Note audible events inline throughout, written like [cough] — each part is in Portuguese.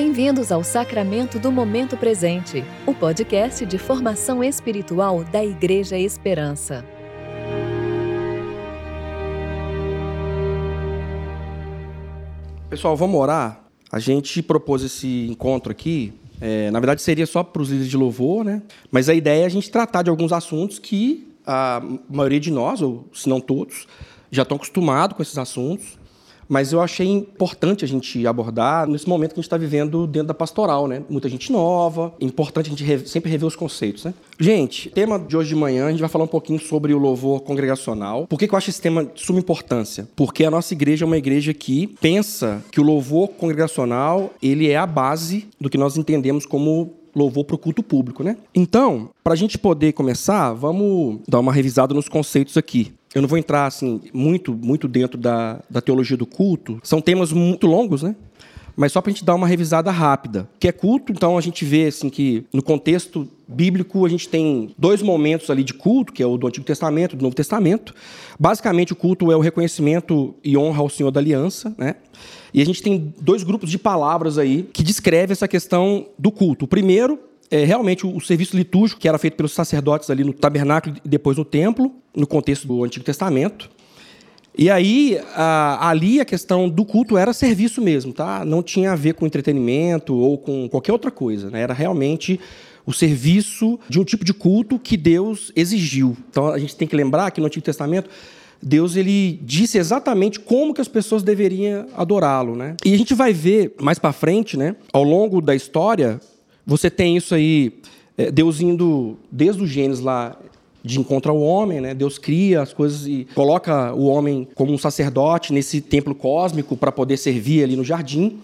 Bem-vindos ao Sacramento do Momento Presente, o podcast de formação espiritual da Igreja Esperança. Pessoal, vamos orar? A gente propôs esse encontro aqui. É, na verdade, seria só para os líderes de louvor, né? Mas a ideia é a gente tratar de alguns assuntos que a maioria de nós, ou se não todos, já estão acostumados com esses assuntos mas eu achei importante a gente abordar nesse momento que a gente está vivendo dentro da pastoral, né? Muita gente nova, importante a gente sempre rever os conceitos, né? Gente, tema de hoje de manhã, a gente vai falar um pouquinho sobre o louvor congregacional. Por que, que eu acho esse tema de suma importância? Porque a nossa igreja é uma igreja que pensa que o louvor congregacional, ele é a base do que nós entendemos como louvor para o culto público, né? Então, para a gente poder começar, vamos dar uma revisada nos conceitos aqui. Eu não vou entrar assim muito, muito dentro da, da teologia do culto. São temas muito longos, né? Mas só para a gente dar uma revisada rápida. Que é culto, então a gente vê assim que no contexto bíblico a gente tem dois momentos ali de culto, que é o do Antigo Testamento e do Novo Testamento. Basicamente o culto é o reconhecimento e honra ao Senhor da Aliança, né? E a gente tem dois grupos de palavras aí que descrevem essa questão do culto. O primeiro é, realmente o, serviço litúrgico que era feito pelos sacerdotes ali no tabernáculo e depois no templo, no contexto do Antigo Testamento. E aí, a, ali a questão do culto era serviço mesmo, tá? Não tinha a ver com entretenimento ou com qualquer outra coisa, né? Era realmente o serviço de um tipo de culto que Deus exigiu. Então a gente tem que lembrar que no Antigo Testamento Deus ele disse exatamente como que as pessoas deveriam adorá-lo, né? E a gente vai ver mais para frente, né? Ao longo da história, você tem isso aí, é, Deus indo desde o Gênesis lá de encontro ao homem, né? Deus cria as coisas e coloca o homem como um sacerdote nesse templo cósmico para poder servir ali no jardim.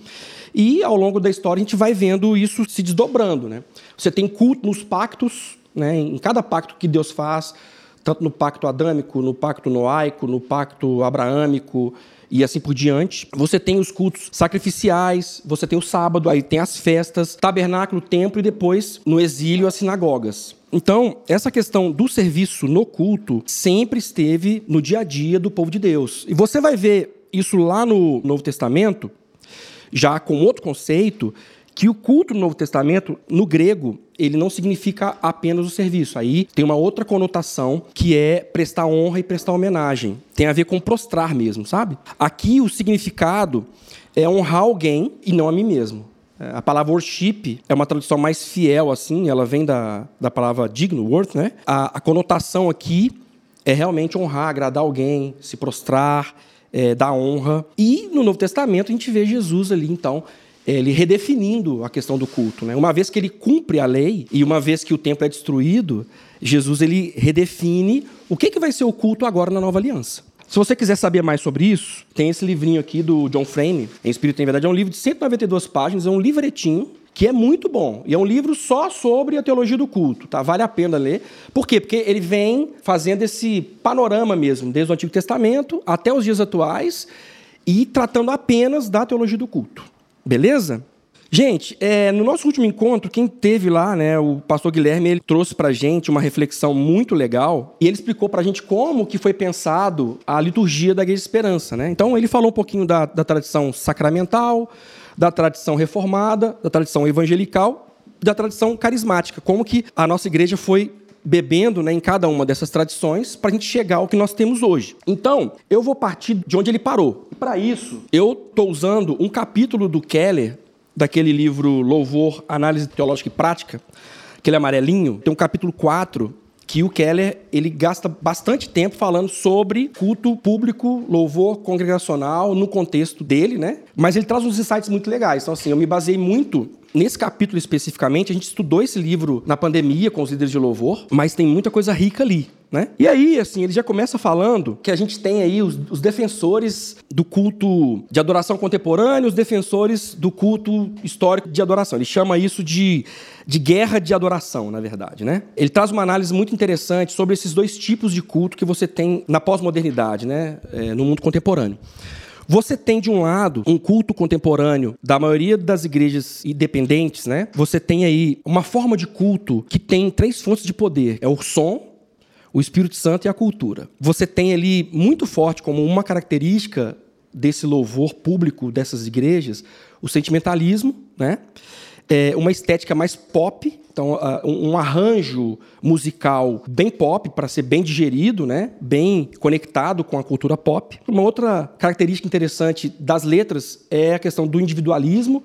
E ao longo da história a gente vai vendo isso se desdobrando, né? Você tem culto nos pactos, né? Em cada pacto que Deus faz, tanto no pacto adâmico, no pacto noaico, no pacto abraâmico, e assim por diante. Você tem os cultos sacrificiais, você tem o sábado, aí tem as festas, tabernáculo, templo e depois no exílio as sinagogas. Então, essa questão do serviço no culto sempre esteve no dia a dia do povo de Deus. E você vai ver isso lá no Novo Testamento, já com outro conceito, que o culto no Novo Testamento, no grego, ele não significa apenas o serviço. Aí tem uma outra conotação que é prestar honra e prestar homenagem. Tem a ver com prostrar mesmo, sabe? Aqui o significado é honrar alguém e não a mim mesmo. É, a palavra worship é uma tradução mais fiel, assim, ela vem da, da palavra digno, worth, né? A, a conotação aqui é realmente honrar, agradar alguém, se prostrar, é, dar honra. E no Novo Testamento a gente vê Jesus ali, então, ele redefinindo a questão do culto. Né? Uma vez que ele cumpre a lei e uma vez que o templo é destruído, Jesus ele redefine o que, que vai ser o culto agora na nova aliança. Se você quiser saber mais sobre isso, tem esse livrinho aqui do John Frame, Em Espírito em Verdade. É um livro de 192 páginas, é um livretinho que é muito bom. E é um livro só sobre a teologia do culto, tá? Vale a pena ler. Por quê? Porque ele vem fazendo esse panorama mesmo, desde o Antigo Testamento até os dias atuais, e tratando apenas da teologia do culto. Beleza? Gente, é, no nosso último encontro, quem teve lá, né, o pastor Guilherme, ele trouxe para gente uma reflexão muito legal e ele explicou para gente como que foi pensado a liturgia da Igreja de Esperança, né? Então ele falou um pouquinho da, da tradição sacramental, da tradição reformada, da tradição evangelical, da tradição carismática, como que a nossa igreja foi bebendo né, em cada uma dessas tradições para a gente chegar ao que nós temos hoje. Então, eu vou partir de onde ele parou. Para isso, eu estou usando um capítulo do Keller, daquele livro Louvor, Análise Teológica e Prática, aquele amarelinho, tem um capítulo 4 que o Keller ele gasta bastante tempo falando sobre culto público, louvor congregacional no contexto dele, né? Mas ele traz uns insights muito legais. Então assim, eu me baseei muito Nesse capítulo especificamente, a gente estudou esse livro na pandemia com os líderes de louvor, mas tem muita coisa rica ali. Né? E aí, assim, ele já começa falando que a gente tem aí os, os, defensores do culto de adoração contemporâneo, os defensores do culto histórico de adoração. Ele chama isso de, de guerra de adoração, na verdade. Né? Ele traz uma análise muito interessante sobre esses dois tipos de culto que você tem na pós-modernidade, né? É, no mundo contemporâneo. Você tem, de um lado, um culto contemporâneo da maioria das igrejas independentes, né? Você tem aí uma forma de culto que tem três fontes de poder: é o som, o Espírito Santo e a cultura. Você tem ali muito forte como uma característica desse louvor público dessas igrejas o sentimentalismo, né? É uma estética mais pop, então uh, um arranjo musical bem pop para ser bem digerido, né? Bem conectado com a cultura pop. Uma outra característica interessante das letras é a questão do individualismo,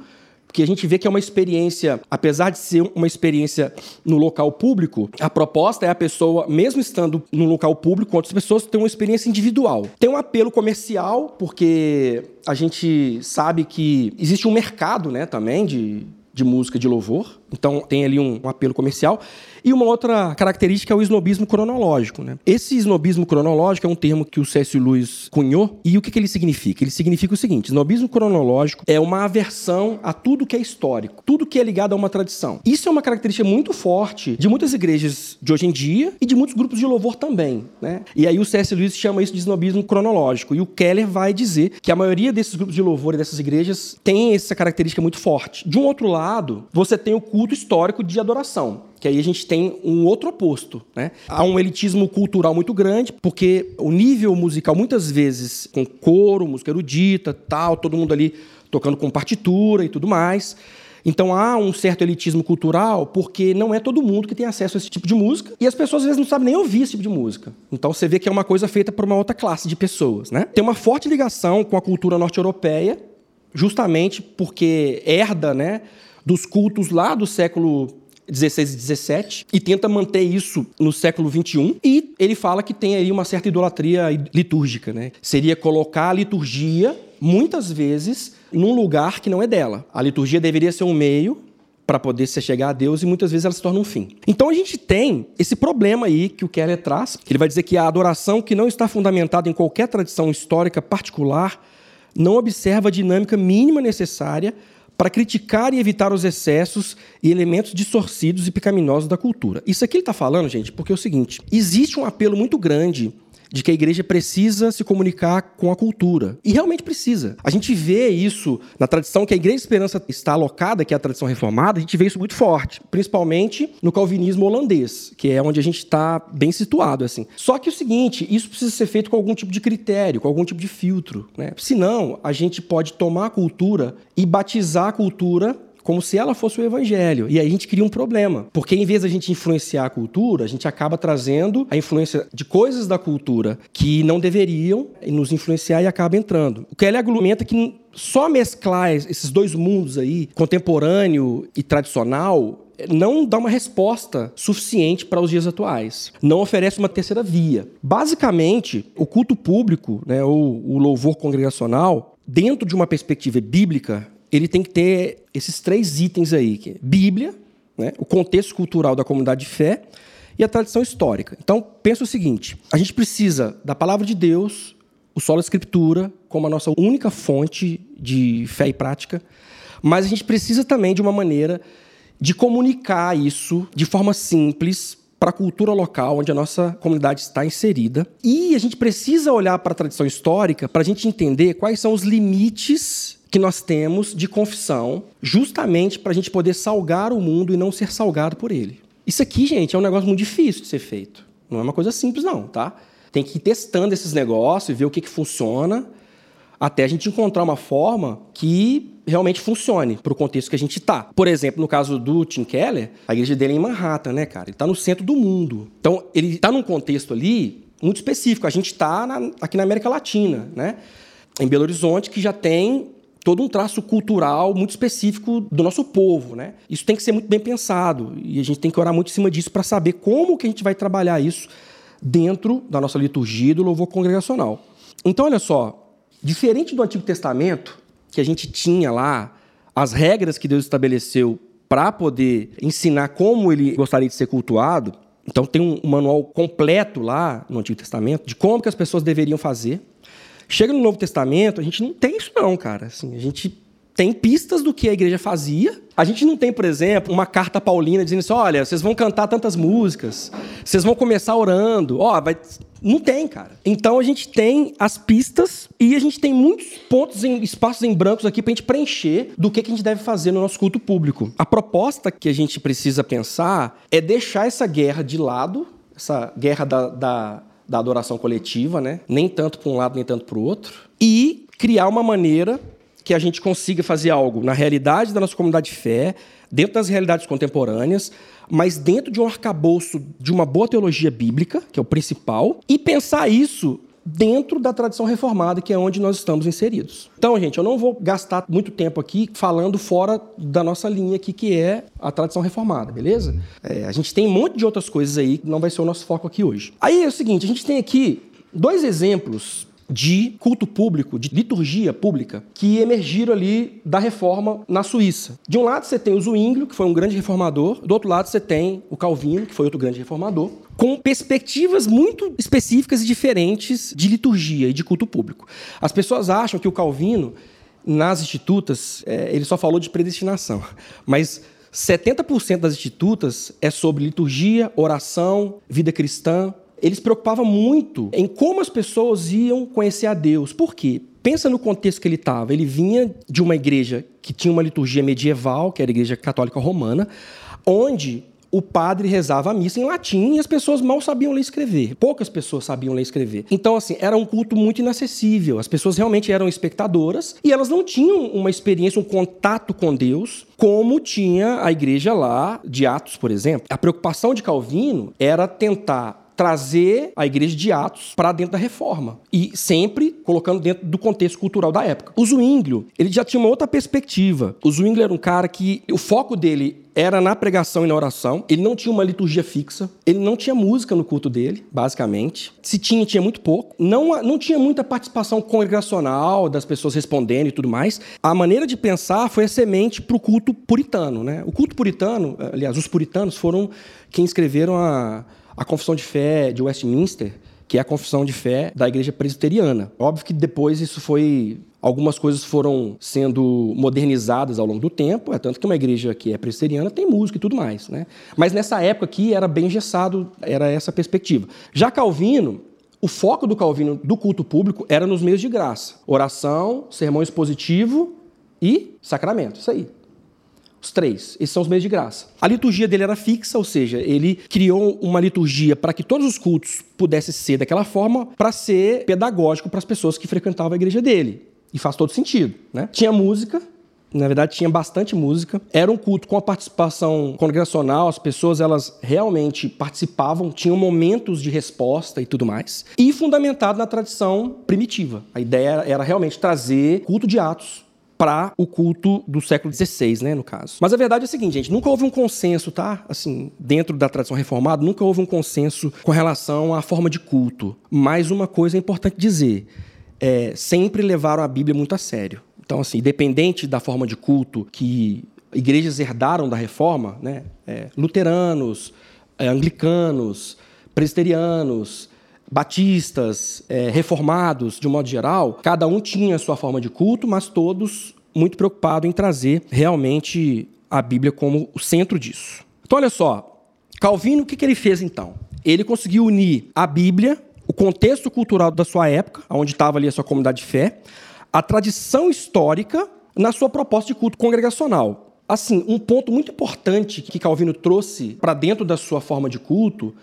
porque a gente vê que é uma experiência, apesar de ser uma experiência no local público, a proposta é a pessoa, mesmo estando no local público, outras pessoas ter uma experiência individual. Tem um apelo comercial, porque a gente sabe que existe um mercado, né, também de, de música de louvor. Então tem ali um, um apelo comercial. E uma outra característica é o snobismo cronológico. Né? Esse snobismo cronológico é um termo que o C.S. Lewis cunhou. E o que, que ele significa? Ele significa o seguinte: snobismo cronológico é uma aversão a tudo que é histórico, tudo que é ligado a uma tradição. Isso é uma característica muito forte de muitas igrejas de hoje em dia e de muitos grupos de louvor também. Né? E aí o C.S. Lewis chama isso de snobismo cronológico. E o Keller vai dizer que a maioria desses grupos de louvor e dessas igrejas tem essa característica muito forte. De um outro lado, você tem o culto histórico de adoração que aí a gente tem um outro oposto. Né? Há um elitismo cultural muito grande, porque o nível musical, muitas vezes, com coro, música erudita, tal, todo mundo ali tocando com partitura e tudo mais. Então há um certo elitismo cultural, porque não é todo mundo que tem acesso a esse tipo de música, e as pessoas às vezes não sabem nem ouvir esse tipo de música. Então você vê que é uma coisa feita por uma outra classe de pessoas. Né? Tem uma forte ligação com a cultura norte-europeia, justamente porque herda né, dos cultos lá do século 16 e 17 e tenta manter isso no século 21 e ele fala que tem aí uma certa idolatria litúrgica, né? Seria colocar a liturgia muitas vezes num lugar que não é dela. A liturgia deveria ser um meio para poder se chegar a Deus e muitas vezes ela se torna um fim. Então a gente tem esse problema aí que o Keller traz, ele vai dizer que a adoração que não está fundamentada em qualquer tradição histórica particular não observa a dinâmica mínima necessária para criticar e evitar os excessos e elementos distorcidos e pecaminosos da cultura. Isso aqui ele está falando, gente, porque é o seguinte: existe um apelo muito grande de que a igreja precisa se comunicar com a cultura. E realmente precisa. A gente vê isso na tradição que a Igreja Esperança está alocada, que é a tradição reformada, a gente vê isso muito forte, principalmente no calvinismo holandês, que é onde a gente está bem situado. assim. Só que o seguinte, isso precisa ser feito com algum tipo de critério, com algum tipo de filtro. Né? Senão, a gente pode tomar a cultura e batizar a cultura como se ela fosse o evangelho. E aí a gente cria um problema, porque em vez da gente influenciar a cultura, a gente acaba trazendo a influência de coisas da cultura que não deveriam nos influenciar e acaba entrando. O que ele argumenta que só mesclar esses dois mundos aí, contemporâneo e tradicional, não dá uma resposta suficiente para os dias atuais. Não oferece uma terceira via. Basicamente, o culto público, né, ou o louvor congregacional, dentro de uma perspectiva bíblica, ele tem que ter esses três itens aí, que é Bíblia, né, o contexto cultural da comunidade de fé e a tradição histórica. Então, pensa o seguinte, a gente precisa da palavra de Deus, o solo escritura, como a nossa única fonte de fé e prática, mas a gente precisa também de uma maneira de comunicar isso de forma simples para a cultura local onde a nossa comunidade está inserida. E a gente precisa olhar para a tradição histórica para a gente entender quais são os limites que nós temos de confissão, justamente para a gente poder salgar o mundo e não ser salgado por ele. Isso aqui, gente, é um negócio muito difícil de ser feito. Não é uma coisa simples, não, tá? Tem que ir testando esses negócios, ver o que, que funciona, até a gente encontrar uma forma que realmente funcione para o contexto que a gente está. Por exemplo, no caso do Tim Keller, a igreja dele é em Manhattan, né, cara? Ele está no centro do mundo. Então, ele está num contexto ali muito específico. A gente está aqui na América Latina, né? Em Belo Horizonte, que já tem todo um traço cultural muito específico do nosso povo, né? Isso tem que ser muito bem pensado e a gente tem que orar muito em cima disso para saber como que a gente vai trabalhar isso dentro da nossa liturgia e do louvor congregacional. Então, olha só, diferente do Antigo Testamento, que a gente tinha lá as regras que Deus estabeleceu para poder ensinar como ele gostaria de ser cultuado, então tem um manual completo lá no Antigo Testamento de como que as pessoas deveriam fazer. Chega no Novo Testamento, a gente não tem isso não, cara. Assim, a gente tem pistas do que a igreja fazia. A gente não tem, por exemplo, uma carta paulina dizendo assim: olha, vocês vão cantar tantas músicas, vocês vão começar orando. Ó, vai. Não tem, cara. Então a gente tem as pistas e a gente tem muitos pontos em espaços em brancos aqui para a gente preencher do que, que a gente deve fazer no nosso culto público. A proposta que a gente precisa pensar é deixar essa guerra de lado, essa guerra da, da da adoração coletiva, né? Nem tanto para um lado, nem tanto para o outro. E criar uma maneira que a gente consiga fazer algo na realidade da nossa comunidade de fé, dentro das realidades contemporâneas, mas dentro de um arcabouço de uma boa teologia bíblica, que é o principal, e pensar isso dentro da tradição reformada, que é onde nós estamos inseridos. Então, gente, eu não vou gastar muito tempo aqui falando fora da nossa linha aqui, que é a tradição reformada, beleza? É, a gente tem um monte de outras coisas aí que não vai ser o nosso foco aqui hoje. Aí é o seguinte, a gente tem aqui dois exemplos de culto público, de liturgia pública, que emergiram ali da reforma na Suíça. De um lado você tem o Zwinglio, que foi um grande reformador, do outro lado você tem o Calvino, que foi outro grande reformador, com perspectivas muito específicas e diferentes de liturgia e de culto público. As pessoas acham que o Calvino, nas institutas, é, ele só falou de predestinação, [laughs] mas 70% das institutas é sobre liturgia, oração, vida cristã, ele se preocupava muito em como as pessoas iam conhecer a Deus. Por quê? Pensa no contexto que ele estava. Ele vinha de uma igreja que tinha uma liturgia medieval, que era a Igreja Católica Romana, onde o padre rezava a missa em latim e as pessoas mal sabiam ler e escrever. Poucas pessoas sabiam ler e escrever. Então, assim, era um culto muito inacessível. As pessoas realmente eram espectadoras e elas não tinham uma experiência, um contato com Deus, como tinha a igreja lá de Atos, por exemplo. A preocupação de Calvino era tentar trazer a igreja de Atos para dentro da reforma e sempre colocando dentro do contexto cultural da época. O Zwinglio, ele já tinha uma outra perspectiva. O Zwinglio era um cara que o foco dele era na pregação e na oração. Ele não tinha uma liturgia fixa. Ele não tinha música no culto dele, basicamente. Se tinha, tinha muito pouco. Não, não tinha muita participação congregacional das pessoas respondendo e tudo mais. A maneira de pensar foi a semente para o culto puritano. Né? O culto puritano, aliás, os puritanos foram quem escreveram a, a confissão de fé de Westminster, que é a confissão de fé da igreja presbiteriana. Óbvio que depois isso foi Algumas coisas foram sendo modernizadas ao longo do tempo, é tanto que uma igreja que é presbiteriana tem música e tudo mais. Né? Mas nessa época aqui era bem engessado, era essa perspectiva. Já Calvino, o foco do Calvino do culto público era nos meios de graça: oração, sermão expositivo e sacramento. Isso aí. Os três. Esses são os meios de graça. A liturgia dele era fixa, ou seja, ele criou uma liturgia para que todos os cultos pudessem ser daquela forma, para ser pedagógico para as pessoas que frequentavam a igreja dele. E faz todo sentido. Né? Tinha música, na verdade tinha bastante música. Era um culto com a participação congregacional, as pessoas elas realmente participavam, tinham momentos de resposta e tudo mais. E fundamentado na tradição primitiva. A ideia era realmente trazer culto de atos para o culto do século XVI, né, no caso. Mas a verdade é a seguinte, gente, nunca houve um consenso, tá? Assim, dentro da tradição reformada, nunca houve um consenso com relação à forma de culto. Mas uma coisa é importante dizer, é, sempre levaram a Bíblia muito a sério. Então, assim, independente da forma de culto que igrejas herdaram da reforma, né, é, luteranos, é, anglicanos, presbiterianos, batistas, é, reformados, de um modo geral, cada um tinha a sua forma de culto, mas todos muito preocupados em trazer realmente a Bíblia como o centro disso. Então, olha só, Calvino, o que, que ele fez então? Ele conseguiu unir a Bíblia, o contexto cultural da sua época, onde estava ali a sua comunidade de fé, a tradição histórica na sua proposta de culto congregacional. Assim, um ponto muito importante que Calvino trouxe para dentro da sua forma de culto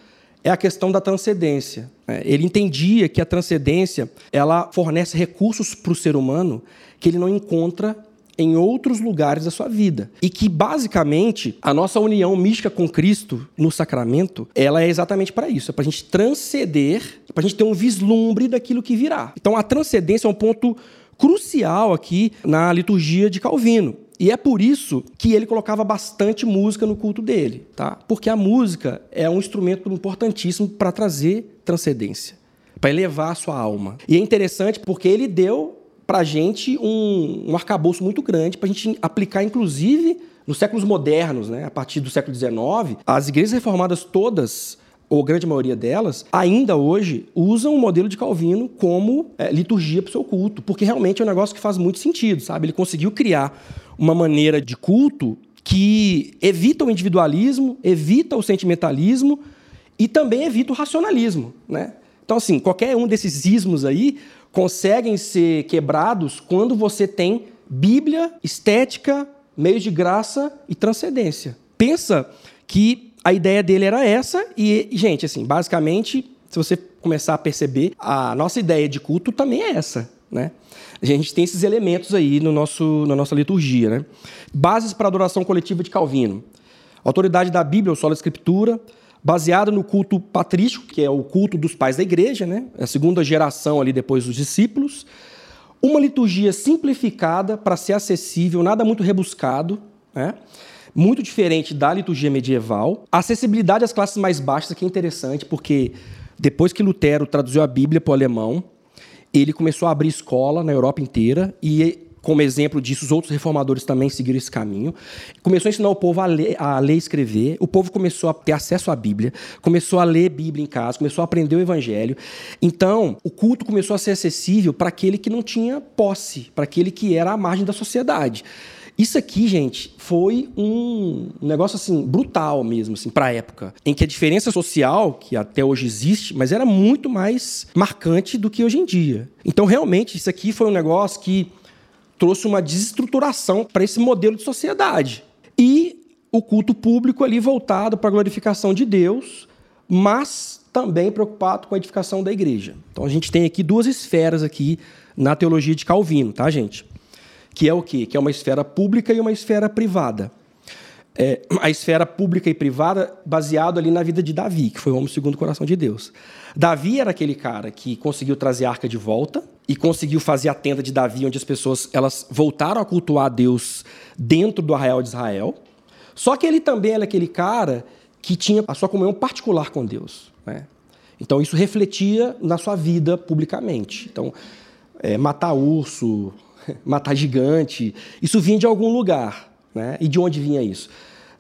é a questão da transcendência. É, ele entendia que a transcendência ela fornece recursos para o ser humano que ele não encontra em outros lugares da sua vida. E que, basicamente, a nossa união mística com Cristo no sacramento, ela é exatamente para isso. É para a gente transcender, para a gente ter um vislumbre daquilo que virá. Então, a transcendência é um ponto crucial aqui na liturgia de Calvino. E é por isso que ele colocava bastante música no culto dele, tá? Porque a música é um instrumento importantíssimo para trazer transcendência, para elevar a sua alma. E é interessante porque ele deu para a gente um, um arcabouço muito grande para a gente aplicar, inclusive, nos séculos modernos, né? a partir do século XIX, as igrejas reformadas todas ou grande maioria delas, ainda hoje usam o modelo de Calvino como é, liturgia para o seu culto, porque realmente é um negócio que faz muito sentido, sabe? Ele conseguiu criar uma maneira de culto que evita o individualismo, evita o sentimentalismo e também evita o racionalismo, né? Então, assim, qualquer um desses ismos aí conseguem ser quebrados quando você tem Bíblia, estética, meios de graça e transcendência. Pensa que a ideia dele era essa e, gente, assim, basicamente, se você começar a perceber, a nossa ideia de culto também é essa. né? A gente tem esses elementos aí no nosso, na nossa liturgia, né? Bases para a adoração coletiva de Calvino. Autoridade da Bíblia, ou sola escritura, baseada no culto patrístico, que é o culto dos pais da igreja, né? A segunda geração ali depois dos discípulos. Uma liturgia simplificada para ser acessível, nada muito rebuscado, né? Muito diferente da liturgia medieval. acessibilidade às classes mais baixas, que é interessante, porque depois que Lutero traduziu a Bíblia para o alemão, ele começou a abrir escola na Europa inteira e como exemplo disso, os outros reformadores também seguiram esse caminho. Começou a ensinar o povo a ler, a ler e escrever. O povo começou a ter acesso à Bíblia, começou a ler Bíblia em casa, começou a aprender o Evangelho. Então, o culto começou a ser acessível para aquele que não tinha posse, para aquele que era à margem da sociedade. Isso aqui, gente, foi um negócio assim brutal mesmo, assim, para a época, em que a diferença social, que até hoje existe, mas era muito mais marcante do que hoje em dia. Então, realmente, isso aqui foi um negócio que trouxe uma desestruturação para esse modelo de sociedade. E o culto público ali voltado para a glorificação de Deus, mas também preocupado com a edificação da igreja. Então a gente tem aqui duas esferas aqui na teologia de Calvino, tá, gente? Que é o quê? Que é uma esfera pública e uma esfera privada. É, a esfera pública e privada baseado ali na vida de Davi, que foi o homem segundo o coração de Deus. Davi era aquele cara que conseguiu trazer a arca de volta e conseguiu fazer a tenda de Davi, onde as pessoas elas voltaram a cultuar a Deus dentro do arraial de Israel. Só que ele também era aquele cara que tinha a sua comunhão particular com Deus. Né? Então isso refletia na sua vida publicamente. Então, é, matar urso, [laughs] matar gigante. Isso vinha de algum lugar. Né? E de onde vinha isso?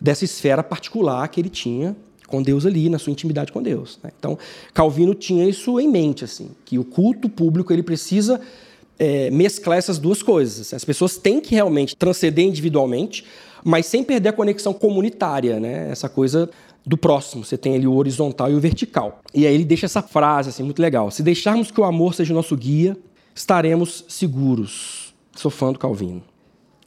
Dessa esfera particular que ele tinha com Deus ali, na sua intimidade com Deus. Né? Então, Calvino tinha isso em mente, assim, que o culto público ele precisa é, mesclar essas duas coisas. As pessoas têm que realmente transcender individualmente, mas sem perder a conexão comunitária, né? essa coisa do próximo. Você tem ali o horizontal e o vertical. E aí ele deixa essa frase assim, muito legal. Se deixarmos que o amor seja o nosso guia, estaremos seguros. Sou fã do Calvino.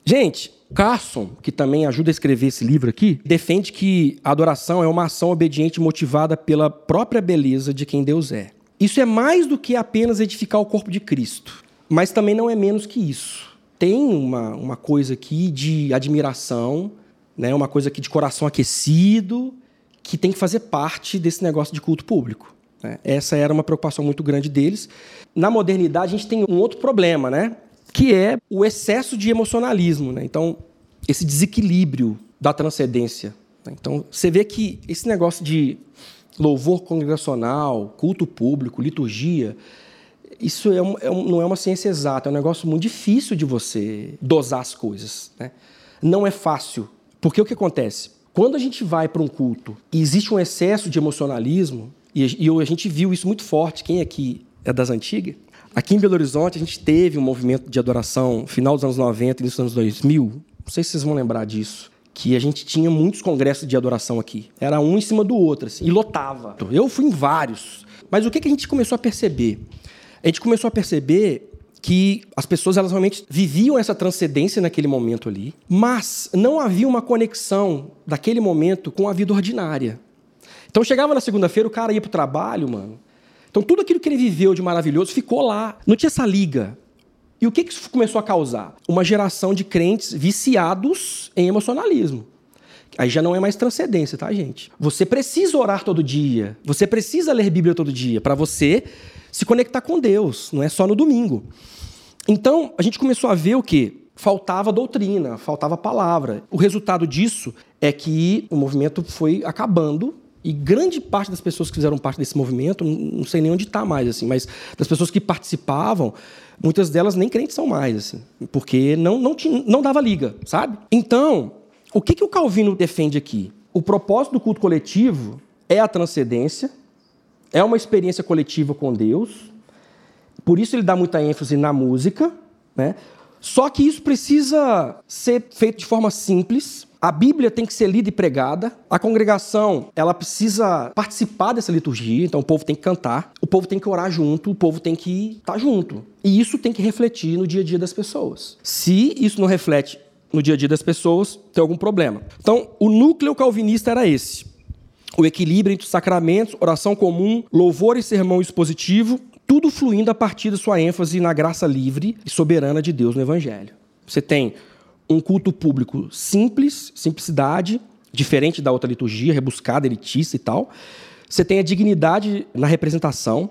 Gente, Carson, que também ajuda a escrever esse livro aqui, defende que a adoração é uma ação obediente motivada pela própria beleza de quem Deus é. Isso é mais do que apenas edificar o corpo de Cristo, mas também não é menos que isso. Tem uma, uma coisa aqui de admiração, né, uma coisa aqui de coração aquecido, que tem que fazer parte desse negócio de culto público. Né? Essa era uma preocupação muito grande deles. Na modernidade, a gente tem um outro problema, né? Que é o excesso de emocionalismo. Né? Então, esse desequilíbrio da transcendência. Né? Então, você vê que esse negócio de louvor congregacional, culto público, liturgia, isso é um, é um, não é uma ciência exata, é um negócio muito difícil de você dosar as coisas. Né? Não é fácil. Porque o que acontece? Quando a gente vai para um culto e existe um excesso de emocionalismo, e, e a gente viu isso muito forte, quem aqui é das antigas, Aqui em Belo Horizonte, a gente teve um movimento de adoração final dos anos 90 e início dos anos 2000. Não sei se vocês vão lembrar disso. Que a gente tinha muitos congressos de adoração aqui. Era um em cima do outro, assim, e lotava. Eu fui em vários. Mas o que, que a gente começou a perceber? A gente começou a perceber que as pessoas elas realmente viviam essa transcendência naquele momento ali, mas não havia uma conexão daquele momento com a vida ordinária. Então chegava na segunda-feira, o cara ia para o trabalho, mano, então, tudo aquilo que ele viveu de maravilhoso ficou lá. Não tinha essa liga. E o que isso começou a causar? Uma geração de crentes viciados em emocionalismo. Aí já não é mais transcendência, tá, gente? Você precisa orar todo dia. Você precisa ler Bíblia todo dia para você se conectar com Deus. Não é só no domingo. Então, a gente começou a ver o quê? Faltava doutrina, faltava palavra. O resultado disso é que o movimento foi acabando e grande parte das pessoas que fizeram parte desse movimento, não sei nem onde está mais, assim, mas das pessoas que participavam, muitas delas nem crentes são mais, assim, porque não, não, tinha, não dava liga, sabe? Então, o que, que o Calvino defende aqui? O propósito do culto coletivo é a transcendência, é uma experiência coletiva com Deus, por isso ele dá muita ênfase na música, né? Só que isso precisa ser feito de forma simples, a Bíblia tem que ser lida e pregada. A congregação, ela precisa participar dessa liturgia, então o povo tem que cantar, o povo tem que orar junto, o povo tem que estar junto. E isso tem que refletir no dia a dia das pessoas. Se isso não reflete no dia a dia das pessoas, tem algum problema. Então, o núcleo calvinista era esse: o equilíbrio entre os sacramentos, oração comum, louvor e sermão expositivo, tudo fluindo a partir da sua ênfase na graça livre e soberana de Deus no Evangelho. Você tem um culto público simples, simplicidade, diferente da outra liturgia, rebuscada, elitista e tal. Você tem a dignidade na representação,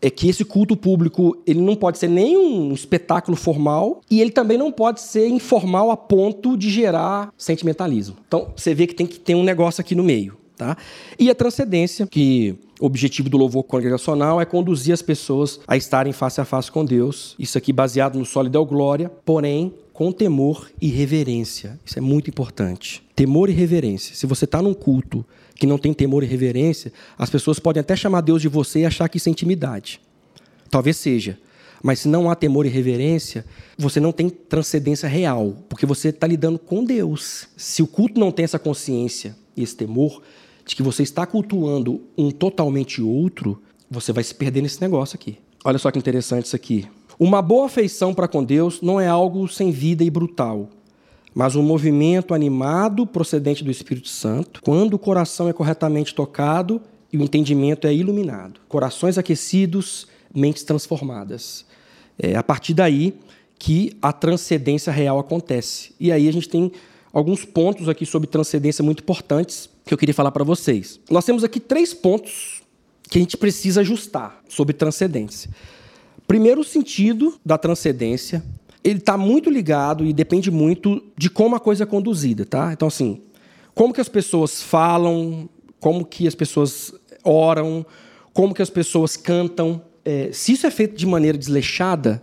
é que esse culto público ele não pode ser nem um espetáculo formal e ele também não pode ser informal a ponto de gerar sentimentalismo. Então você vê que tem que ter um negócio aqui no meio. Tá? E a transcendência, que o objetivo do louvor congregacional é conduzir as pessoas a estarem face a face com Deus. Isso aqui baseado no sólido glória, porém com temor e reverência. Isso é muito importante. Temor e reverência. Se você está num culto que não tem temor e reverência, as pessoas podem até chamar Deus de você e achar que isso é intimidade. Talvez seja. Mas se não há temor e reverência, você não tem transcendência real, porque você está lidando com Deus. Se o culto não tem essa consciência e esse temor de que você está cultuando um totalmente outro, você vai se perder nesse negócio aqui. Olha só que interessante isso aqui. Uma boa afeição para com Deus não é algo sem vida e brutal, mas um movimento animado procedente do Espírito Santo, quando o coração é corretamente tocado e o entendimento é iluminado. Corações aquecidos, mentes transformadas. É a partir daí que a transcendência real acontece. E aí a gente tem alguns pontos aqui sobre transcendência muito importantes que eu queria falar para vocês. Nós temos aqui três pontos que a gente precisa ajustar sobre transcendência. Primeiro, o sentido da transcendência. Ele está muito ligado e depende muito de como a coisa é conduzida, tá? Então, assim, como que as pessoas falam, como que as pessoas oram, como que as pessoas cantam. É, se isso é feito de maneira desleixada,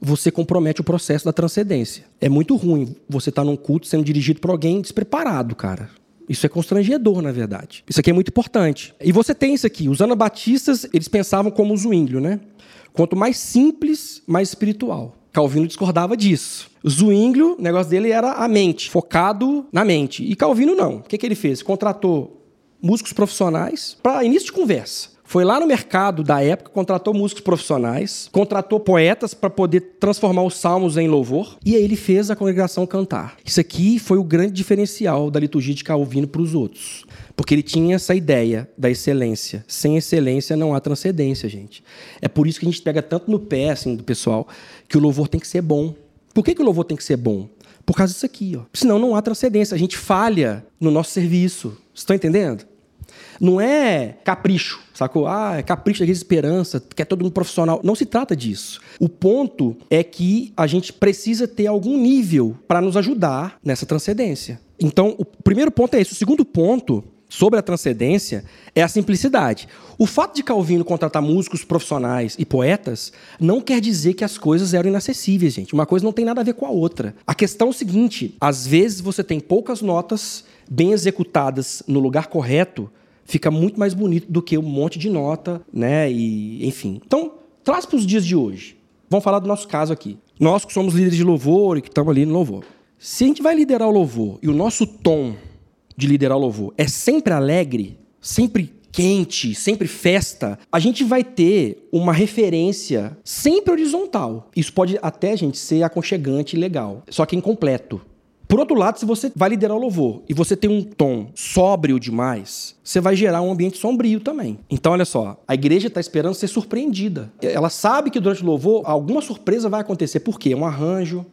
você compromete o processo da transcendência. É muito ruim você estar tá num culto sendo dirigido por alguém despreparado, cara. Isso é constrangedor, na verdade. Isso aqui é muito importante. E você tem isso aqui. Os anabatistas, eles pensavam como o Zwinglio, né? Quanto mais simples, mais espiritual. Calvino discordava disso. Zwinglio, o negócio dele era a mente, focado na mente. E Calvino não. O que, que ele fez? Contratou músicos profissionais para início de conversa. Foi lá no mercado da época, contratou músicos profissionais, contratou poetas para poder transformar os salmos em louvor, e aí ele fez a congregação cantar. Isso aqui foi o grande diferencial da liturgia de Calvino para os outros. Porque ele tinha essa ideia da excelência. Sem excelência não há transcendência, gente. É por isso que a gente pega tanto no pé assim, do pessoal que o louvor tem que ser bom. Por que, que o louvor tem que ser bom? Por causa disso aqui. Ó. Senão não há transcendência. A gente falha no nosso serviço. Estão entendendo? Não é capricho, sacou? Ah, é capricho da esperança, quer todo mundo profissional. Não se trata disso. O ponto é que a gente precisa ter algum nível para nos ajudar nessa transcendência. Então, o primeiro ponto é esse. O segundo ponto sobre a transcendência é a simplicidade. O fato de Calvino contratar músicos profissionais e poetas não quer dizer que as coisas eram inacessíveis, gente. Uma coisa não tem nada a ver com a outra. A questão é o seguinte: às vezes você tem poucas notas bem executadas no lugar correto, fica muito mais bonito do que um monte de nota, né? E enfim. Então, traz para os dias de hoje. Vamos falar do nosso caso aqui. Nós que somos líderes de louvor e que estamos ali no louvor. Se a gente vai liderar o louvor e o nosso tom de liderar o louvor é sempre alegre, sempre quente, sempre festa, a gente vai ter uma referência sempre horizontal. Isso pode até, gente, ser aconchegante e legal, só que incompleto. Por outro lado, se você vai liderar o louvor e você tem um tom sóbrio demais, você vai gerar um ambiente sombrio também. Então, olha só, a igreja está esperando ser surpreendida. Ela sabe que durante o louvor alguma surpresa vai acontecer. Por quê? É um arranjo,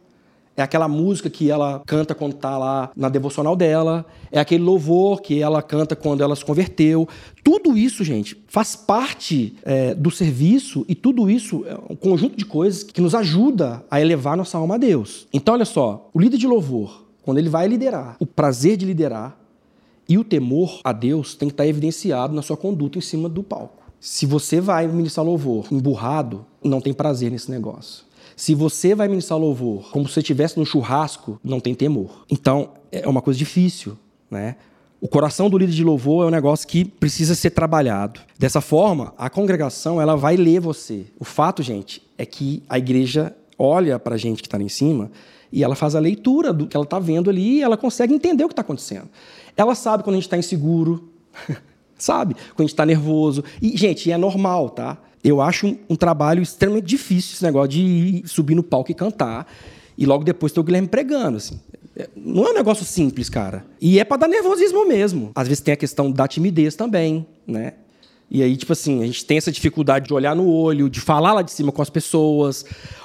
é aquela música que ela canta quando está lá na devocional dela. É aquele louvor que ela canta quando ela se converteu. Tudo isso, gente, faz parte é, do serviço e tudo isso é um conjunto de coisas que nos ajuda a elevar nossa alma a Deus. Então, olha só, o líder de louvor, quando ele vai liderar, o prazer de liderar e o temor a Deus tem que estar evidenciado na sua conduta em cima do palco. Se você vai ministrar louvor emburrado, não tem prazer nesse negócio. Se você vai ministrar louvor como se você estivesse num churrasco, não tem temor. Então, é uma coisa difícil, né? O coração do líder de louvor é um negócio que precisa ser trabalhado. Dessa forma, a congregação ela vai ler você. O fato, gente, é que a igreja olha para a gente que está lá em cima e ela faz a leitura do que ela está vendo ali e ela consegue entender o que está acontecendo. Ela sabe quando a gente está inseguro, [laughs] sabe? Quando a gente está nervoso. E, gente, é normal, tá? Eu acho um, um, trabalho extremamente difícil esse negócio de subir no palco e cantar. E logo depois ter o Guilherme pregando, assim. É, não é um negócio simples, cara. E é para dar nervosismo mesmo. Às vezes tem a questão da timidez também, né? E aí, tipo assim, a gente tem essa dificuldade de olhar no olho, de falar lá de cima com as pessoas,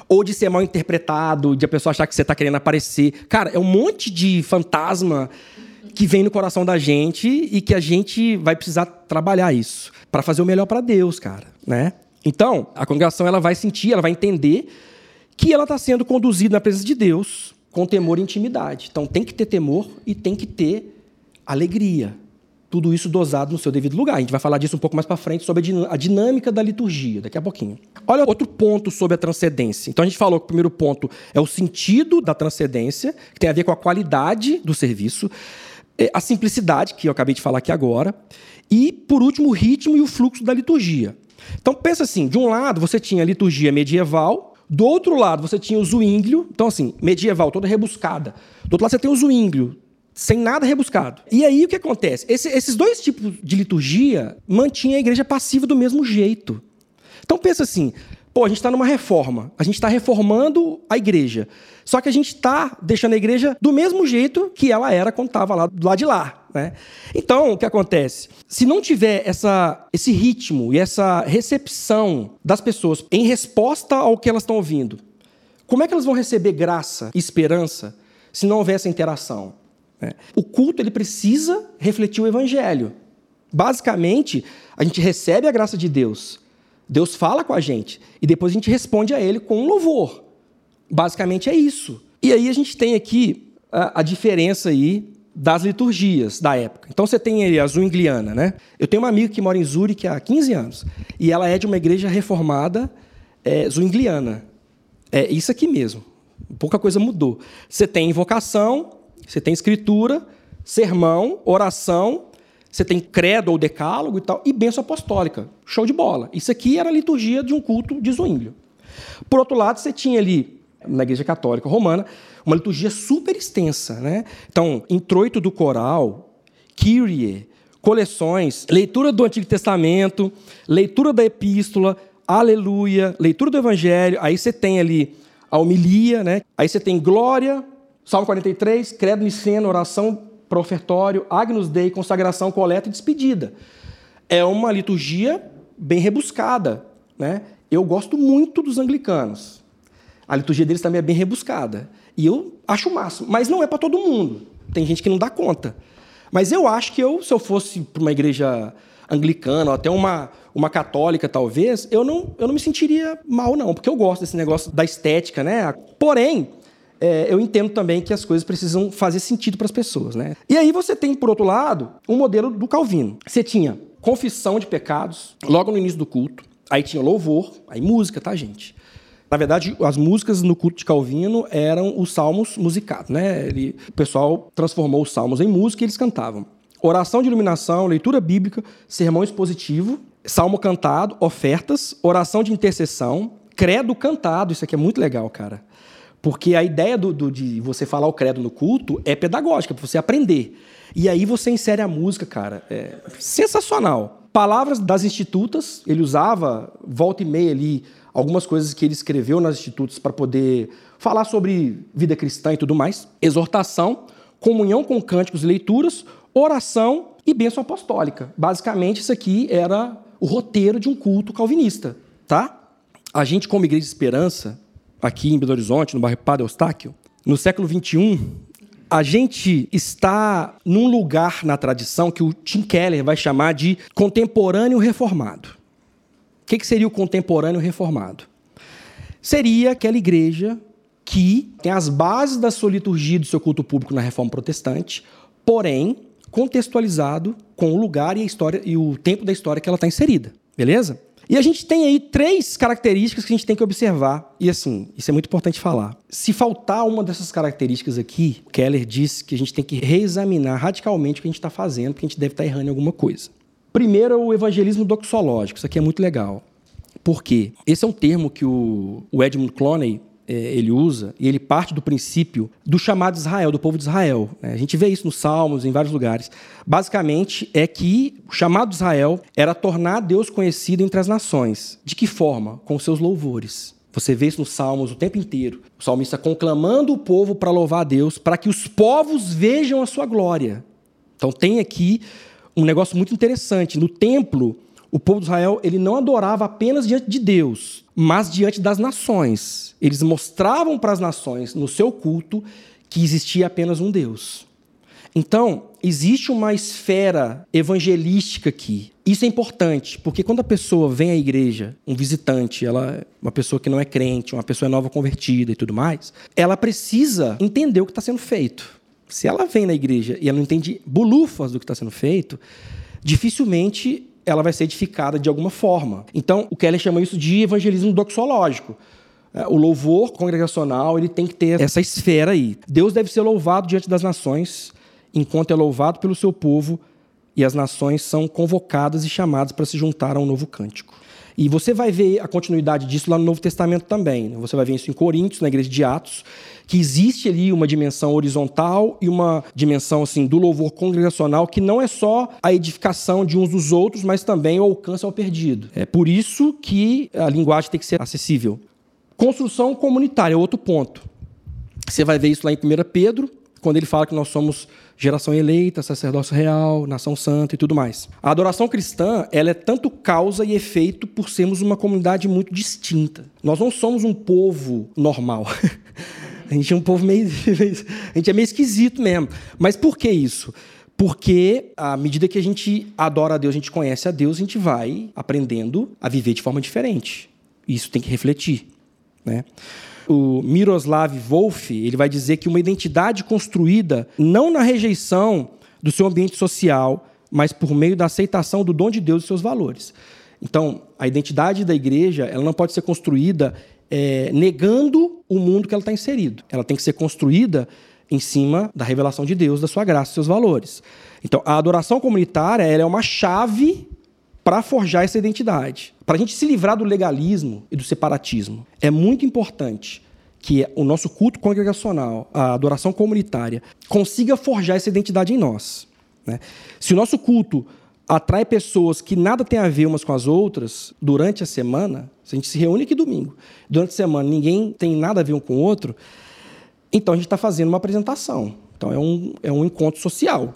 ou de ser mal interpretado, de a pessoa achar que você está querendo aparecer. Cara, é um monte de fantasma que vem no coração da gente e que a gente vai precisar trabalhar isso para fazer o melhor para Deus, cara, né? Então, a congregação ela vai sentir, ela vai entender que ela está sendo conduzida na presença de Deus com temor e intimidade. Então, tem que ter temor e tem que ter alegria. Tudo isso dosado no seu devido lugar. A gente vai falar disso um pouco mais para frente sobre a dinâmica da liturgia, daqui a pouquinho. Olha outro ponto sobre a transcendência. Então a gente falou que o primeiro ponto é o sentido da transcendência, que tem a ver com a qualidade do serviço, é, a simplicidade, que eu acabei de falar aqui agora, e, por último, o ritmo e o fluxo da liturgia. Então pensa assim, de um lado você tinha a liturgia medieval, do outro lado você tinha o zwinglio, então assim, medieval, toda rebuscada. Do outro lado você tem o zwinglio, sem nada rebuscado. E aí o que acontece? Esse, esses dois tipos de liturgia mantinham a igreja passiva do mesmo jeito. Então pensa assim, pô, a gente está numa reforma, a gente está reformando a igreja. Só que a gente está deixando a igreja do mesmo jeito que ela era quando estava lá do lado de lá. Né? Então, o que acontece? Se não tiver essa, esse ritmo e essa recepção das pessoas em resposta ao que elas estão ouvindo, como é que elas vão receber graça e esperança se não houver essa interação? Né? O culto ele precisa refletir o evangelho. Basicamente, a gente recebe a graça de Deus, Deus fala com a gente e depois a gente responde a Ele com um louvor. Basicamente é isso. E aí a gente tem aqui a, a diferença aí das liturgias da época. Então você tem aí a Zwingliana, né? Eu tenho uma amiga que mora em Zurique há 15 anos e ela é de uma igreja reformada é, Zwingliana. É isso aqui mesmo. Pouca coisa mudou. Você tem invocação, você tem escritura, sermão, oração, você tem credo ou decálogo e tal, e benção apostólica. Show de bola. Isso aqui era a liturgia de um culto de Zwinglio. Por outro lado, você tinha ali, na Igreja Católica Romana, uma liturgia super extensa. Né? Então, introito do coral, Kyrie, coleções, leitura do Antigo Testamento, leitura da Epístola, Aleluia, leitura do Evangelho, aí você tem ali a homilia, né? aí você tem glória, Salmo 43, credo niceno, oração para ofertório, Agnus Dei, consagração, coleta e despedida. É uma liturgia bem rebuscada. Né? Eu gosto muito dos anglicanos. A liturgia deles também é bem rebuscada. E eu acho o máximo. Mas não é para todo mundo. Tem gente que não dá conta. Mas eu acho que eu, se eu fosse para uma igreja anglicana ou até uma, uma católica, talvez, eu não, eu não me sentiria mal, não, porque eu gosto desse negócio da estética, né? Porém, é, eu entendo também que as coisas precisam fazer sentido para as pessoas. Né? E aí você tem, por outro lado, o um modelo do Calvino. Você tinha confissão de pecados logo no início do culto, aí tinha louvor, aí música, tá, gente? Na verdade, as músicas no culto de Calvino eram os salmos musicados, né? Ele, o pessoal transformou os salmos em música e eles cantavam. Oração de iluminação, leitura bíblica, sermão expositivo, salmo cantado, ofertas, oração de intercessão, credo cantado, isso aqui é muito legal, cara. Porque a ideia do, do, de você falar o credo no culto é pedagógica, para você aprender. E aí você insere a música, cara. É sensacional. Palavras das institutas, ele usava volta e meia ali algumas coisas que ele escreveu nas institutas para poder falar sobre vida cristã e tudo mais. Exortação, comunhão com cânticos e leituras, oração e bênção apostólica. Basicamente, isso aqui era o roteiro de um culto calvinista, tá? A gente, como Igreja de Esperança, aqui em Belo Horizonte, no bairro Padre Eustáquio, no século XXI, a gente está num lugar na tradição que o Tim Keller vai chamar de contemporâneo reformado. O que seria o contemporâneo reformado? Seria aquela igreja que tem as bases da sua liturgia do seu culto público na reforma protestante, porém contextualizado com o lugar e a história e o tempo da história que ela está inserida. Beleza? E a gente tem aí três características que a gente tem que observar. E assim, isso é muito importante falar. Se faltar uma dessas características aqui, Keller diz que a gente tem que reexaminar radicalmente o que a gente está fazendo, porque a gente deve estar tá errando em alguma coisa. Primeiro é o evangelismo doxológico. Isso aqui é muito legal. Por quê? Esse é um termo que o Edmund Clooney é, ele usa, e ele parte do princípio do chamado Israel, do povo de Israel. Né? A gente vê isso nos Salmos, em vários lugares. Basicamente, é que o chamado de Israel era tornar Deus conhecido entre as nações. De que forma? Com seus louvores. Você vê isso nos Salmos o tempo inteiro. O salmista conclamando o povo para louvar a Deus, para que os povos vejam a sua glória. Então tem aqui um negócio muito interessante. No templo, o povo de Israel ele não adorava apenas diante de Deus, mas diante das nações. Eles mostravam para as nações, no seu culto, que existia apenas um Deus. Então, existe uma esfera evangelística aqui. Isso é importante, porque quando a pessoa vem à igreja, um visitante, ela é uma pessoa que não é crente, uma pessoa nova convertida e tudo mais, ela precisa entender o que está sendo feito. Se ela vem na igreja e ela não entende bulufas do que está sendo feito, dificilmente ela vai ser edificada de alguma forma. Então, o Keller chama isso de evangelismo doxológico. É, o louvor congregacional ele tem que ter essa esfera aí. Deus deve ser louvado diante das nações enquanto é louvado pelo seu povo e as nações são convocadas e chamadas para se juntar a um novo cântico. E você vai ver a continuidade disso lá no Novo Testamento também. Né? Você vai ver isso em Coríntios, na igreja de Atos, que existe ali uma dimensão horizontal e uma dimensão assim do louvor congregacional que não é só a edificação de uns dos outros, mas também o alcance ao perdido. É por isso que a linguagem tem que ser acessível. Construção comunitária é outro ponto. Você vai ver isso lá em 1 Pedro, quando ele fala que nós somos geração eleita, sacerdócio real, nação santa e tudo mais. A adoração cristã, ela é tanto causa e efeito por sermos uma comunidade muito distinta. Nós não somos um povo normal. [laughs] A gente é um povo [laughs] meio, a gente é meio esquisito mesmo. Mas por que isso? Porque à medida que a gente adora a Deus, a gente conhece a Deus, a gente vai aprendendo a viver de forma diferente. Isso tem que refletir, né? o Miroslav Wolf, ele vai dizer que uma identidade construída não na rejeição do seu ambiente social, mas por meio da aceitação do dom de Deus e seus valores. Então, a identidade da igreja ela não pode ser construída é, negando o mundo que ela está inserido. Ela tem que ser construída em cima da revelação de Deus, da sua graça e seus valores. Então, a adoração comunitária é uma chave para forjar essa identidade. Para a gente se livrar do legalismo e do separatismo, é muito importante que o nosso culto congregacional, a adoração comunitária, consiga forjar essa identidade em nós. Né? Se o nosso culto atrai pessoas que nada tem a ver umas com as outras durante a semana, se a gente se reúne aqui domingo, durante a semana ninguém tem nada a ver um com o outro, então a gente está fazendo uma apresentação. Então é um, é um encontro social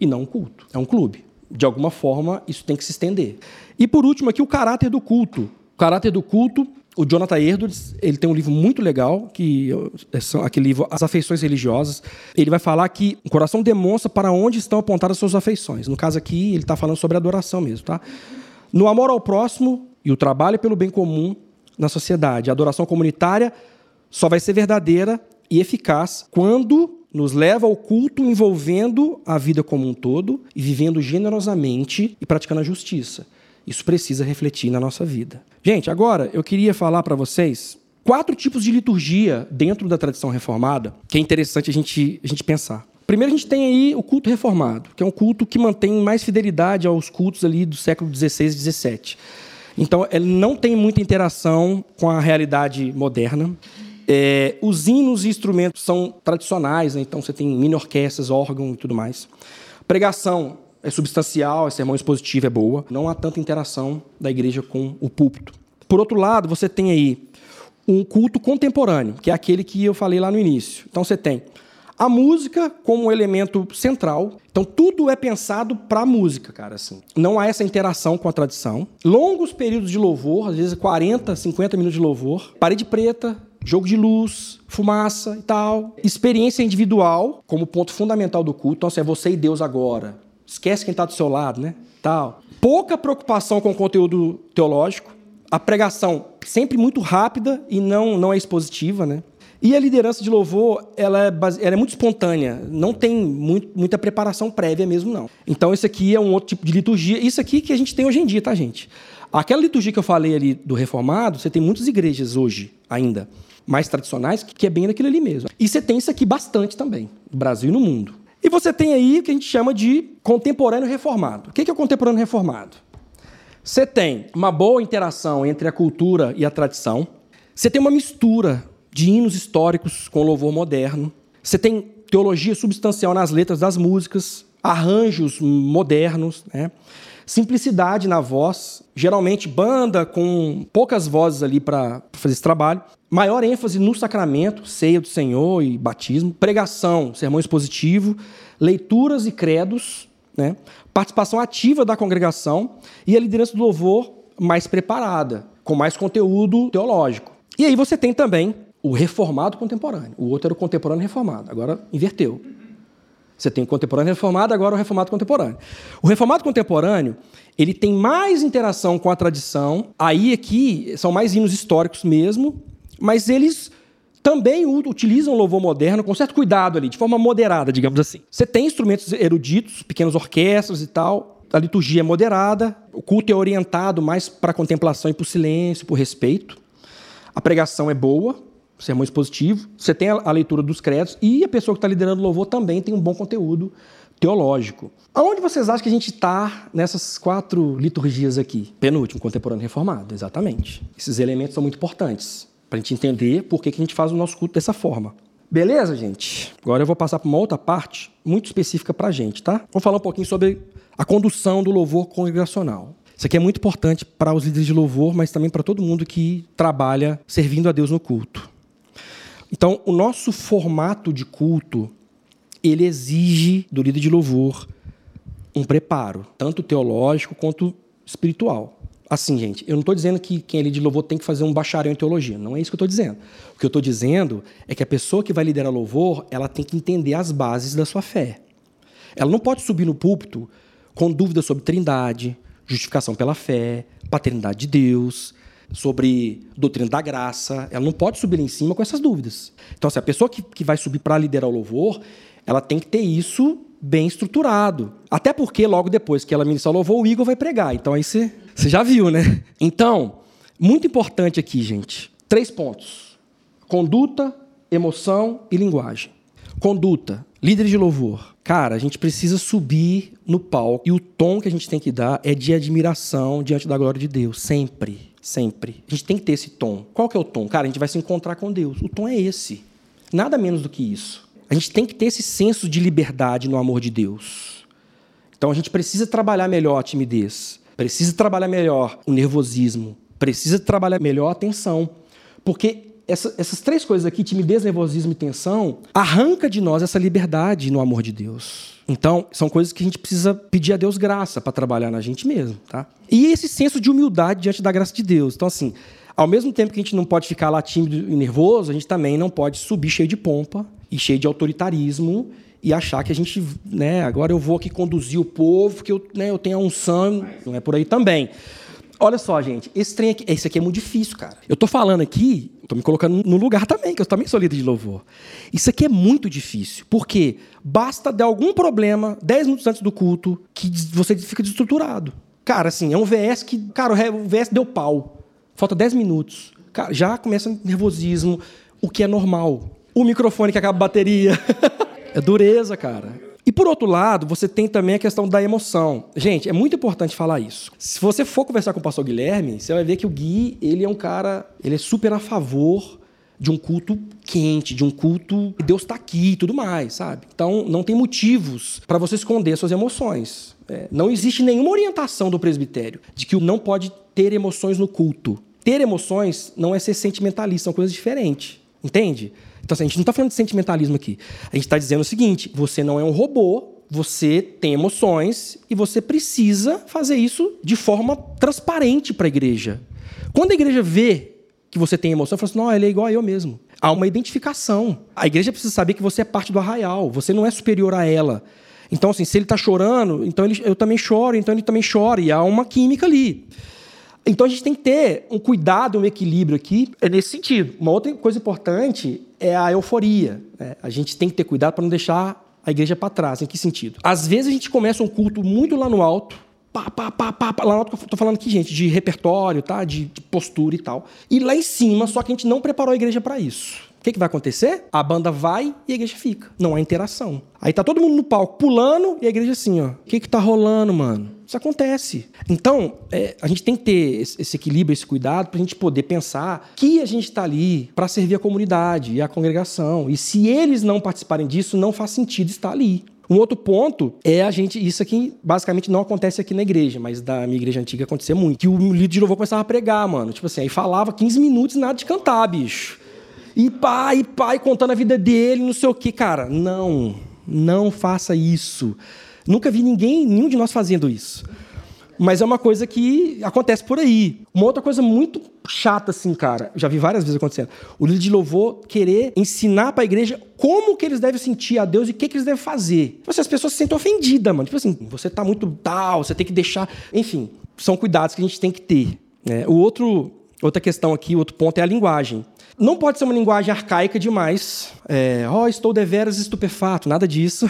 e não um culto, é um clube de alguma forma, isso tem que se estender. E por último, aqui o caráter do culto. O caráter do culto, o Jonathan Edwards, ele tem um livro muito legal, que é aquele livro As Afeições Religiosas. Ele vai falar que o coração demonstra para onde estão apontadas as suas afeições. No caso aqui, ele está falando sobre adoração mesmo, tá? No amor ao próximo e o trabalho pelo bem comum na sociedade. A adoração comunitária só vai ser verdadeira e eficaz quando nos leva ao culto envolvendo a vida como um todo e vivendo generosamente e praticando a justiça. Isso precisa refletir na nossa vida. Gente, agora eu queria falar para vocês quatro tipos de liturgia dentro da tradição reformada que é interessante a gente, a gente pensar. Primeiro, a gente tem aí o culto reformado, que é um culto que mantém mais fidelidade aos cultos ali do século XVI e XVII. Então, ele não tem muita interação com a realidade moderna. É, os hinos e instrumentos são tradicionais, né? então você tem mini orquestras, órgão e tudo mais. Pregação é substancial, a sermão expositivo é boa. Não há tanta interação da igreja com o púlpito. Por outro lado, você tem aí um culto contemporâneo, que é aquele que eu falei lá no início. Então você tem a música como elemento central. Então tudo é pensado para a música, cara, assim. Não há essa interação com a tradição. Longos períodos de louvor, às vezes 40, 50 minutos de louvor. Parede preta, jogo de luz, fumaça e tal. Experiência individual como ponto fundamental do culto. Então, assim, é você e Deus agora. Esquece quem está do seu lado, né? Tal. Pouca preocupação com o conteúdo teológico. A pregação sempre muito rápida e não, não é expositiva, né? E a liderança de louvor, ela é, ela é muito espontânea, não tem muito, muita preparação prévia mesmo, não. Então, isso aqui é um outro tipo de liturgia. Isso aqui que a gente tem hoje em dia, tá, gente? Aquela liturgia que eu falei ali do reformado, você tem muitas igrejas hoje ainda mais tradicionais, que é bem naquilo ali mesmo. E você tem isso aqui bastante também, no Brasil e no mundo. E você tem aí o que a gente chama de contemporâneo reformado. O que é o contemporâneo reformado? Você tem uma boa interação entre a cultura e a tradição. Você tem uma mistura de hinos históricos com louvor moderno. Você tem teologia substancial nas letras das músicas, arranjos modernos, né? Simplicidade na voz, geralmente banda com poucas vozes ali para fazer esse trabalho, maior ênfase no sacramento, ceia do Senhor e batismo, pregação, sermão expositivo, leituras e credos, né? participação ativa da congregação e a liderança do louvor mais preparada, com mais conteúdo teológico. E aí você tem também o reformado contemporâneo. O outro era o contemporâneo reformado, agora inverteu. Você tem o contemporâneo reformado, agora o reformado contemporâneo. O reformado contemporâneo, ele tem mais interação com a tradição. Aí aqui são mais hinos históricos mesmo, mas eles também utilizam o louvor moderno com certo cuidado ali, de forma moderada, digamos assim. Você tem instrumentos eruditos, pequenas orquestras e tal. A liturgia é moderada, o culto é orientado mais para a contemplação e para o silêncio, para o respeito. A pregação é boa, sermão expositivo, você tem a, leitura dos credos e a pessoa que está liderando o louvor também tem um bom conteúdo teológico. Aonde vocês acham que a gente está nessas quatro liturgias aqui? Penúltimo, contemporâneo reformado, exatamente. Esses elementos são muito importantes para a gente entender por que, que a gente faz o nosso culto dessa forma. Beleza, gente? Agora eu vou passar para uma outra parte muito específica para a gente, tá? Vamos falar um pouquinho sobre a condução do louvor congregacional. Isso aqui é muito importante para os líderes de louvor, mas também para todo mundo que trabalha servindo a Deus no culto. Então, o nosso formato de culto, ele exige do líder de louvor um preparo, tanto teológico quanto espiritual. Assim, gente, eu não estou dizendo que quem é líder de louvor tem que fazer um bacharel em teologia. Não é isso que eu estou dizendo. O que eu estou dizendo é que a pessoa que vai liderar louvor, ela tem que entender as bases da sua fé. Ela não pode subir no púlpito com dúvidas sobre trindade, justificação pela fé, paternidade de Deus, sobre doutrina da graça. Ela não pode subir em cima com essas dúvidas. Então, assim, a pessoa que, que vai subir para liderar o louvor, ela tem que ter isso bem estruturado. Até porque, logo depois que ela ministrar o louvor, o Igor vai pregar. Então, aí você já viu, né? Então, muito importante aqui, gente. Três pontos: conduta, emoção e linguagem. Conduta, líder de louvor. Cara, a gente precisa subir no palco e o tom que a gente tem que dar é de admiração diante da glória de Deus, sempre. Sempre. A gente tem que ter esse tom. Qual que é o tom? Cara, a gente vai se encontrar com Deus. O tom é esse. Nada menos do que isso. A gente tem que ter esse senso de liberdade no amor de Deus. Então a gente precisa trabalhar melhor a timidez, precisa trabalhar melhor o nervosismo, precisa trabalhar melhor a tensão. Porque essa, essas três coisas aqui, timidez, nervosismo e tensão, arranca de nós essa liberdade no amor de Deus. Então, são coisas que a gente precisa pedir a Deus graça para trabalhar na gente mesmo, tá? E esse senso de humildade diante da graça de Deus. Então, assim, ao mesmo tempo que a gente não pode ficar lá tímido e nervoso, a gente também não pode subir cheio de pompa e cheio de autoritarismo e achar que a gente, né, agora eu vou aqui conduzir o povo, que eu, né, eu tenho a unção, não é por aí também. Olha só, gente, esse trem aqui, esse aqui é muito difícil, cara. Eu tô falando aqui, tô me colocando no lugar também, que eu também sou líder de louvor. Isso aqui é muito difícil, porque basta dar algum problema 10 minutos antes do culto que você fica desestruturado. Cara, assim, é um VS que, cara, o VS deu pau. Falta 10 minutos. Cara, já começa nervosismo, o que é normal. O microfone que acaba a bateria. [laughs] é dureza, cara. E por outro lado, você tem também a questão da emoção. Gente, é muito importante falar isso. Se você for conversar com o pastor Guilherme, você vai ver que o Gui, ele é um cara, ele é super a favor de um culto quente, de um culto Deus está aqui e tudo mais, sabe? Então, não tem motivos para você esconder suas emoções. É, não existe nenhuma orientação do presbitério de que não pode ter emoções no culto. Ter emoções não é ser sentimentalista, são coisas diferentes. Entende? Então, assim, a gente não está falando de sentimentalismo aqui. A gente está dizendo o seguinte: você não é um robô, você tem emoções e você precisa fazer isso de forma transparente para a igreja. Quando a igreja vê que você tem emoção, fala assim: não, ele é igual a eu mesmo. Há uma identificação. A igreja precisa saber que você é parte do arraial, você não é superior a ela. Então, assim, se ele está chorando, então ele, eu também choro, então ele também chora, e há uma química ali. Então a gente tem que ter um cuidado, um equilíbrio aqui, é nesse sentido. Uma outra coisa importante é a euforia. Né? A gente tem que ter cuidado para não deixar a igreja para trás. Em que sentido? Às vezes a gente começa um culto muito lá no alto, pá, pá, pá, pá, pá lá no alto que eu tô falando aqui, gente, de repertório, tá? De, de postura e tal. E lá em cima, só que a gente não preparou a igreja para isso. O que, que vai acontecer? A banda vai e a igreja fica. Não há interação. Aí tá todo mundo no palco pulando e a igreja assim, ó. O que, que tá rolando, mano? Isso acontece. Então, é, a gente tem que ter esse equilíbrio, esse cuidado, para a gente poder pensar que a gente está ali para servir a comunidade e a congregação. E se eles não participarem disso, não faz sentido estar ali. Um outro ponto é a gente, isso aqui basicamente não acontece aqui na igreja, mas da minha igreja antiga acontecia muito. Que o líder de louvor começava a pregar, mano. Tipo assim, aí falava 15 minutos e nada de cantar, bicho. E pai, e pai, contando a vida dele, não sei o que. Cara, não, não faça isso. Nunca vi ninguém, nenhum de nós fazendo isso. Mas é uma coisa que acontece por aí. Uma outra coisa muito chata, assim, cara, já vi várias vezes acontecendo. O líder de louvor querer ensinar para a igreja como que eles devem sentir a Deus e o que, que eles devem fazer. Tipo assim, as pessoas se sentem ofendidas, mano. Tipo assim, você tá muito tal, você tem que deixar. Enfim, são cuidados que a gente tem que ter. Né? O outro, outra questão aqui, outro ponto é a linguagem. Não pode ser uma linguagem arcaica demais. É, oh, estou deveras estupefato, nada disso.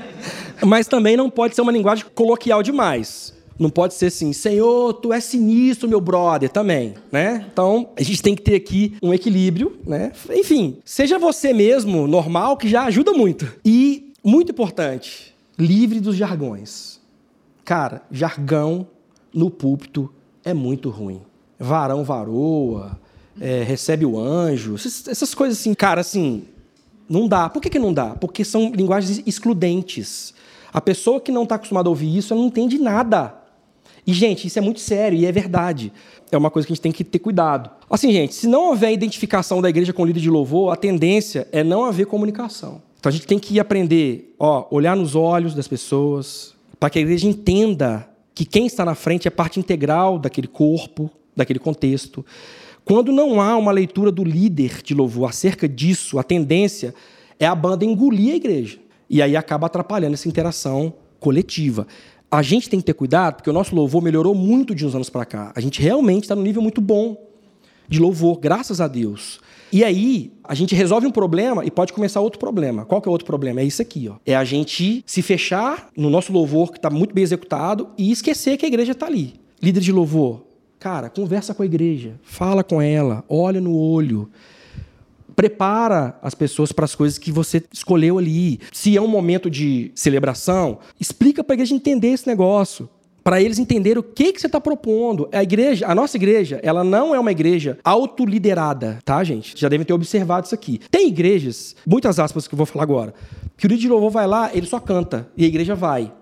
[laughs] Mas também não pode ser uma linguagem coloquial demais. Não pode ser assim, Senhor, tu é sinistro, meu brother, também, né? Então, a gente tem que ter aqui um equilíbrio, né? Enfim, seja você mesmo, normal, que já ajuda muito. E, muito importante, livre dos jargões. Cara, jargão no púlpito é muito ruim. Varão varoa, é, recebe o anjo, essas, coisas assim, cara, assim, não dá. Por que, que não dá? Porque são linguagens excludentes. A pessoa que não está acostumada a ouvir isso, ela não entende nada. E, gente, isso é muito sério e é verdade. É uma coisa que a gente tem que ter cuidado. Assim, gente, se não houver identificação da igreja com o líder de louvor, a tendência é não haver comunicação. Então a gente tem que aprender, ó, olhar nos olhos das pessoas, para que a igreja entenda que quem está na frente é parte integral daquele corpo, daquele contexto. Quando não há uma leitura do líder de louvor acerca disso, a tendência é a banda engolir a igreja. E aí acaba atrapalhando essa interação coletiva a gente tem que ter cuidado, porque o nosso louvor melhorou muito de uns anos para cá. A gente realmente está num nível muito bom de louvor, graças a Deus. E aí, a gente resolve um problema e pode começar outro problema. Qual que é o outro problema? É isso aqui, ó. É a gente se fechar no nosso louvor, que está muito bem executado, e esquecer que a igreja está ali. Líder de louvor, cara, conversa com a igreja, fala com ela, olha no olho, prepara as pessoas para as coisas que você escolheu ali. Se é um momento de celebração, explica para a igreja entender esse negócio. Para eles entenderem o que, que você está propondo. A igreja, a nossa igreja, ela não é uma igreja autoliderada, tá, gente? Já devem ter observado isso aqui. Tem igrejas, muitas aspas que eu vou falar agora, que o líder de louvor vai lá, ele só canta, e a igreja vai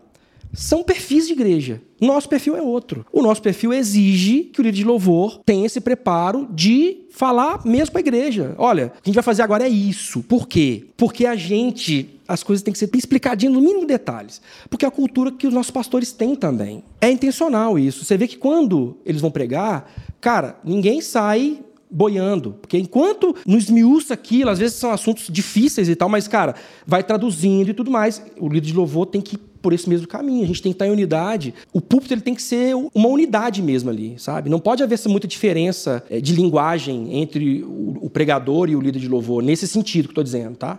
são perfis de igreja. Nosso perfil é outro. O nosso perfil exige que o líder de louvor tenha esse preparo de falar mesmo para a igreja. Olha, o que a gente vai fazer agora é isso. Por quê? Porque a gente, as coisas têm que ser explicadinhas no mínimo detalhes. Porque é a cultura que os nossos pastores têm também. É intencional isso. Você vê que quando eles vão pregar, cara, ninguém sai boiando. Porque enquanto nos esmiuça aquilo, às vezes são assuntos difíceis e tal, mas, cara, vai traduzindo e tudo mais. O líder de louvor tem que ir por esse mesmo caminho. A gente tem que estar em unidade. O púlpito ele tem que ser uma unidade mesmo ali, sabe? Não pode haver muita diferença eh, de linguagem entre o pregador e o líder de louvor, nesse sentido que estou dizendo, tá?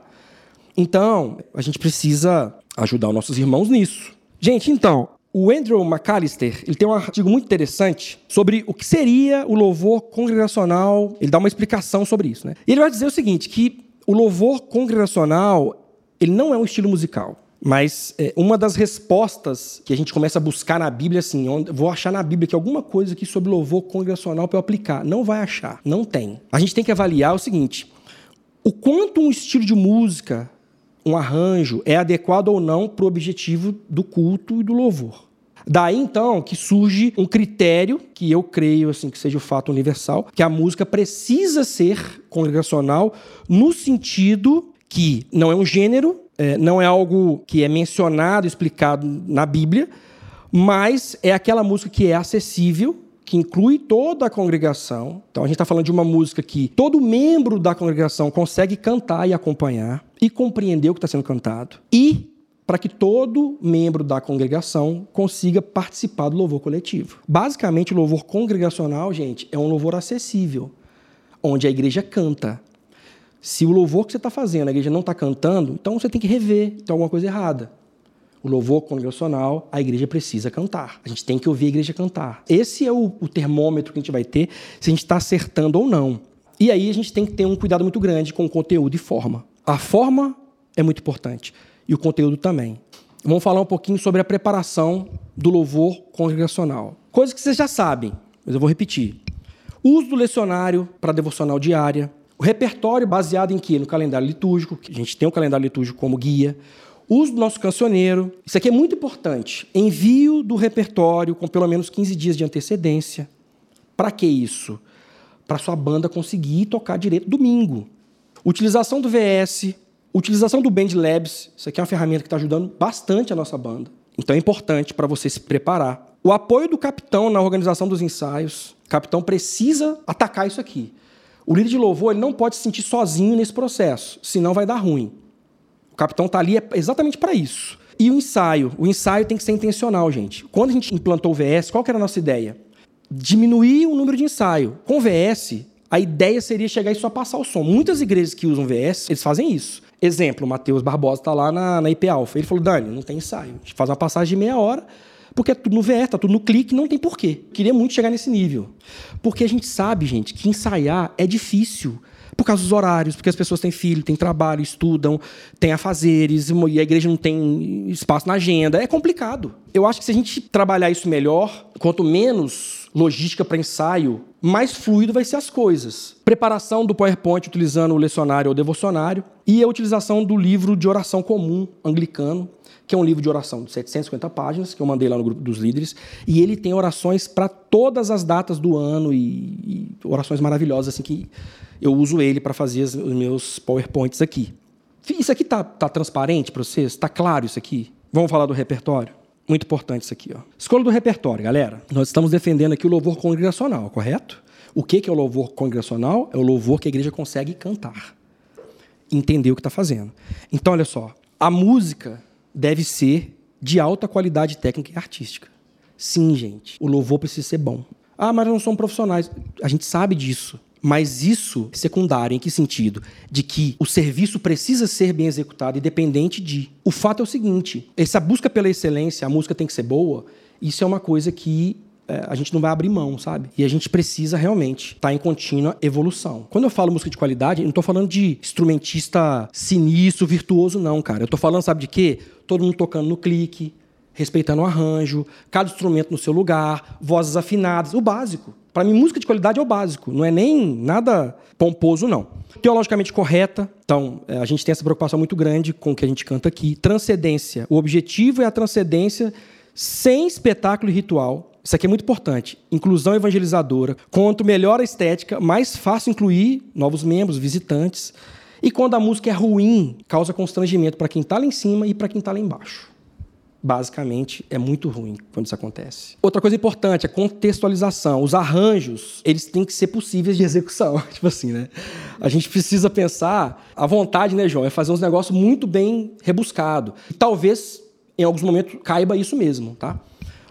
Então, a gente precisa ajudar os nossos irmãos nisso. Gente, então, o Andrew McAllister ele tem um artigo muito interessante sobre o que seria o louvor congregacional. Ele dá uma explicação sobre isso. Né? Ele vai dizer o seguinte, que o louvor congregacional ele não é um estilo musical. Mas é, uma das respostas que a gente começa a buscar na Bíblia, assim, onde, vou achar na Bíblia que alguma coisa aqui sobre louvor congregacional para eu aplicar. Não vai achar, não tem. A gente tem que avaliar o seguinte: o quanto um estilo de música um arranjo é adequado ou não para o objetivo do culto e do louvor. Daí então que surge um critério que eu creio assim que seja o fato universal, que a música precisa ser congregacional no sentido que não é um gênero, é, não é algo que é mencionado, explicado na Bíblia, mas é aquela música que é acessível que inclui toda a congregação. Então a gente está falando de uma música que todo membro da congregação consegue cantar e acompanhar e compreender o que está sendo cantado. E para que todo membro da congregação consiga participar do louvor coletivo. Basicamente, o louvor congregacional, gente, é um louvor acessível, onde a igreja canta. Se o louvor que você está fazendo, a igreja não está cantando, então você tem que rever, tem alguma coisa errada o louvor congregacional, a igreja precisa cantar. A gente tem que ouvir a igreja cantar. Esse é o, o termômetro que a gente vai ter se a gente está acertando ou não. E aí a gente tem que ter um cuidado muito grande com o conteúdo e forma. A forma é muito importante e o conteúdo também. Vamos falar um pouquinho sobre a preparação do louvor congregacional. Coisa que vocês já sabem, mas eu vou repetir. O uso do lecionário para devocional diária, o repertório baseado em quê? No calendário litúrgico, que a gente tem o calendário litúrgico como guia, Uso do nosso cancioneiro. Isso aqui é muito importante. Envio do repertório com pelo menos 15 dias de antecedência. Para que isso? Para sua banda conseguir tocar direito domingo. Utilização do VS, utilização do Band Labs. Isso aqui é uma ferramenta que está ajudando bastante a nossa banda. Então é importante para você se preparar. O apoio do capitão na organização dos ensaios. O capitão precisa atacar isso aqui. O líder de louvor ele não pode se sentir sozinho nesse processo, senão vai dar ruim. Capitão está ali exatamente para isso. E o ensaio? O ensaio tem que ser intencional, gente. Quando a gente implantou o VS, qual que era a nossa ideia? Diminuir o número de ensaio. Com VS, a ideia seria chegar e só passar o som. Muitas igrejas que usam VS, eles fazem isso. Exemplo, o Matheus Barbosa está lá na, na IP Alpha. Ele falou, Dani, não tem ensaio. A gente faz uma passagem de meia hora, porque é tudo no VS, tá tudo no clique, não tem porquê. Queria muito chegar nesse nível. Porque a gente sabe, gente, que ensaiar é difícil. Por causa dos horários, porque as pessoas têm filho, têm trabalho, estudam, têm afazeres, e a igreja não tem espaço na agenda. É complicado. Eu acho que se a gente trabalhar isso melhor, quanto menos logística para ensaio, mais fluido vai ser as coisas. Preparação do PowerPoint utilizando o lecionário ou devocionário e a utilização do livro de oração comum anglicano, que é um livro de oração de 750 páginas, que eu mandei lá no grupo dos líderes, e ele tem orações para todas as datas do ano e, e, orações maravilhosas assim que eu uso ele para fazer os meus PowerPoints aqui. Isso aqui tá, tá transparente para vocês? Tá claro isso aqui? Vamos falar do repertório? Muito importante isso aqui. Ó. Escolha do repertório, galera. Nós estamos defendendo aqui o louvor congregacional, correto? O que é o louvor congregacional? É o louvor que a igreja consegue cantar. Entender o que está fazendo. Então, olha só. A música deve ser de alta qualidade técnica e artística. Sim, gente. O louvor precisa ser bom. Ah, mas não são profissionais. A gente sabe disso. Mas isso é secundário, em que sentido? De que o serviço precisa ser bem executado, independente de. O fato é o seguinte: essa busca pela excelência, a música tem que ser boa, isso é uma coisa que é, a gente não vai abrir mão, sabe? E a gente precisa realmente estar tá em contínua evolução. Quando eu falo música de qualidade, eu não estou falando de instrumentista sinistro, virtuoso, não, cara. Eu estou falando, sabe de quê? Todo mundo tocando no clique, respeitando o arranjo, cada instrumento no seu lugar, vozes afinadas, o básico. Para mim, música de qualidade é o básico, não é nem nada pomposo, não. Teologicamente correta, então é, a gente tem essa preocupação muito grande com o que a gente canta aqui. Transcendência. O objetivo é a transcendência sem espetáculo e ritual. Isso aqui é muito importante. Inclusão evangelizadora. Quanto melhor a estética, mais fácil incluir novos membros, visitantes. E quando a música é ruim, causa constrangimento para quem está lá em cima e para quem está lá embaixo basicamente é muito ruim quando isso acontece. Outra coisa importante é contextualização. Os arranjos, eles têm que ser possíveis de [laughs] execução, tipo assim, né? A gente precisa pensar, a vontade, né, João, é fazer uns negócios muito bem rebuscado. Talvez em alguns momentos caiba isso mesmo, tá?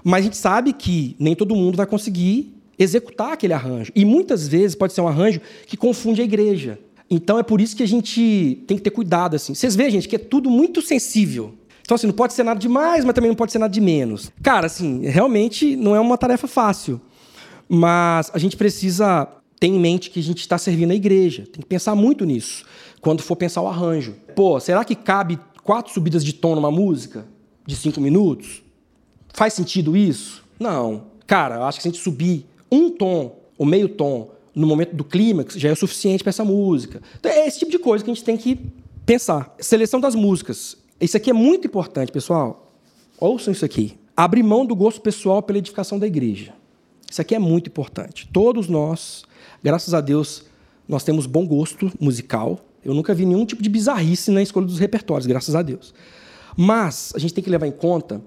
Mas a gente sabe que nem todo mundo vai conseguir executar aquele arranjo. E muitas vezes pode ser um arranjo que confunde a igreja. Então é por isso que a gente tem que ter cuidado assim. Vocês veem, gente, que é tudo muito sensível. Então, assim, não pode ser nada de mais, mas também não pode ser nada de menos. Cara, assim, realmente não é uma tarefa fácil. Mas a gente precisa ter em mente que a gente está servindo a igreja. Tem que pensar muito nisso quando for pensar o arranjo. Pô, será que cabe quatro subidas de tom numa música de cinco minutos? Faz sentido isso? Não. Cara, eu acho que se a gente subir um tom ou meio tom no momento do clímax já é o suficiente para essa música. Então, é esse tipo de coisa que a gente tem que pensar. Seleção das músicas. Isso aqui é muito importante, pessoal. Ouçam isso aqui. Abre mão do gosto pessoal pela edificação da igreja. Isso aqui é muito importante. Todos nós, graças a Deus, nós temos bom gosto musical. Eu nunca vi nenhum tipo de bizarrice na escolha dos repertórios, graças a Deus. Mas a gente tem que levar em conta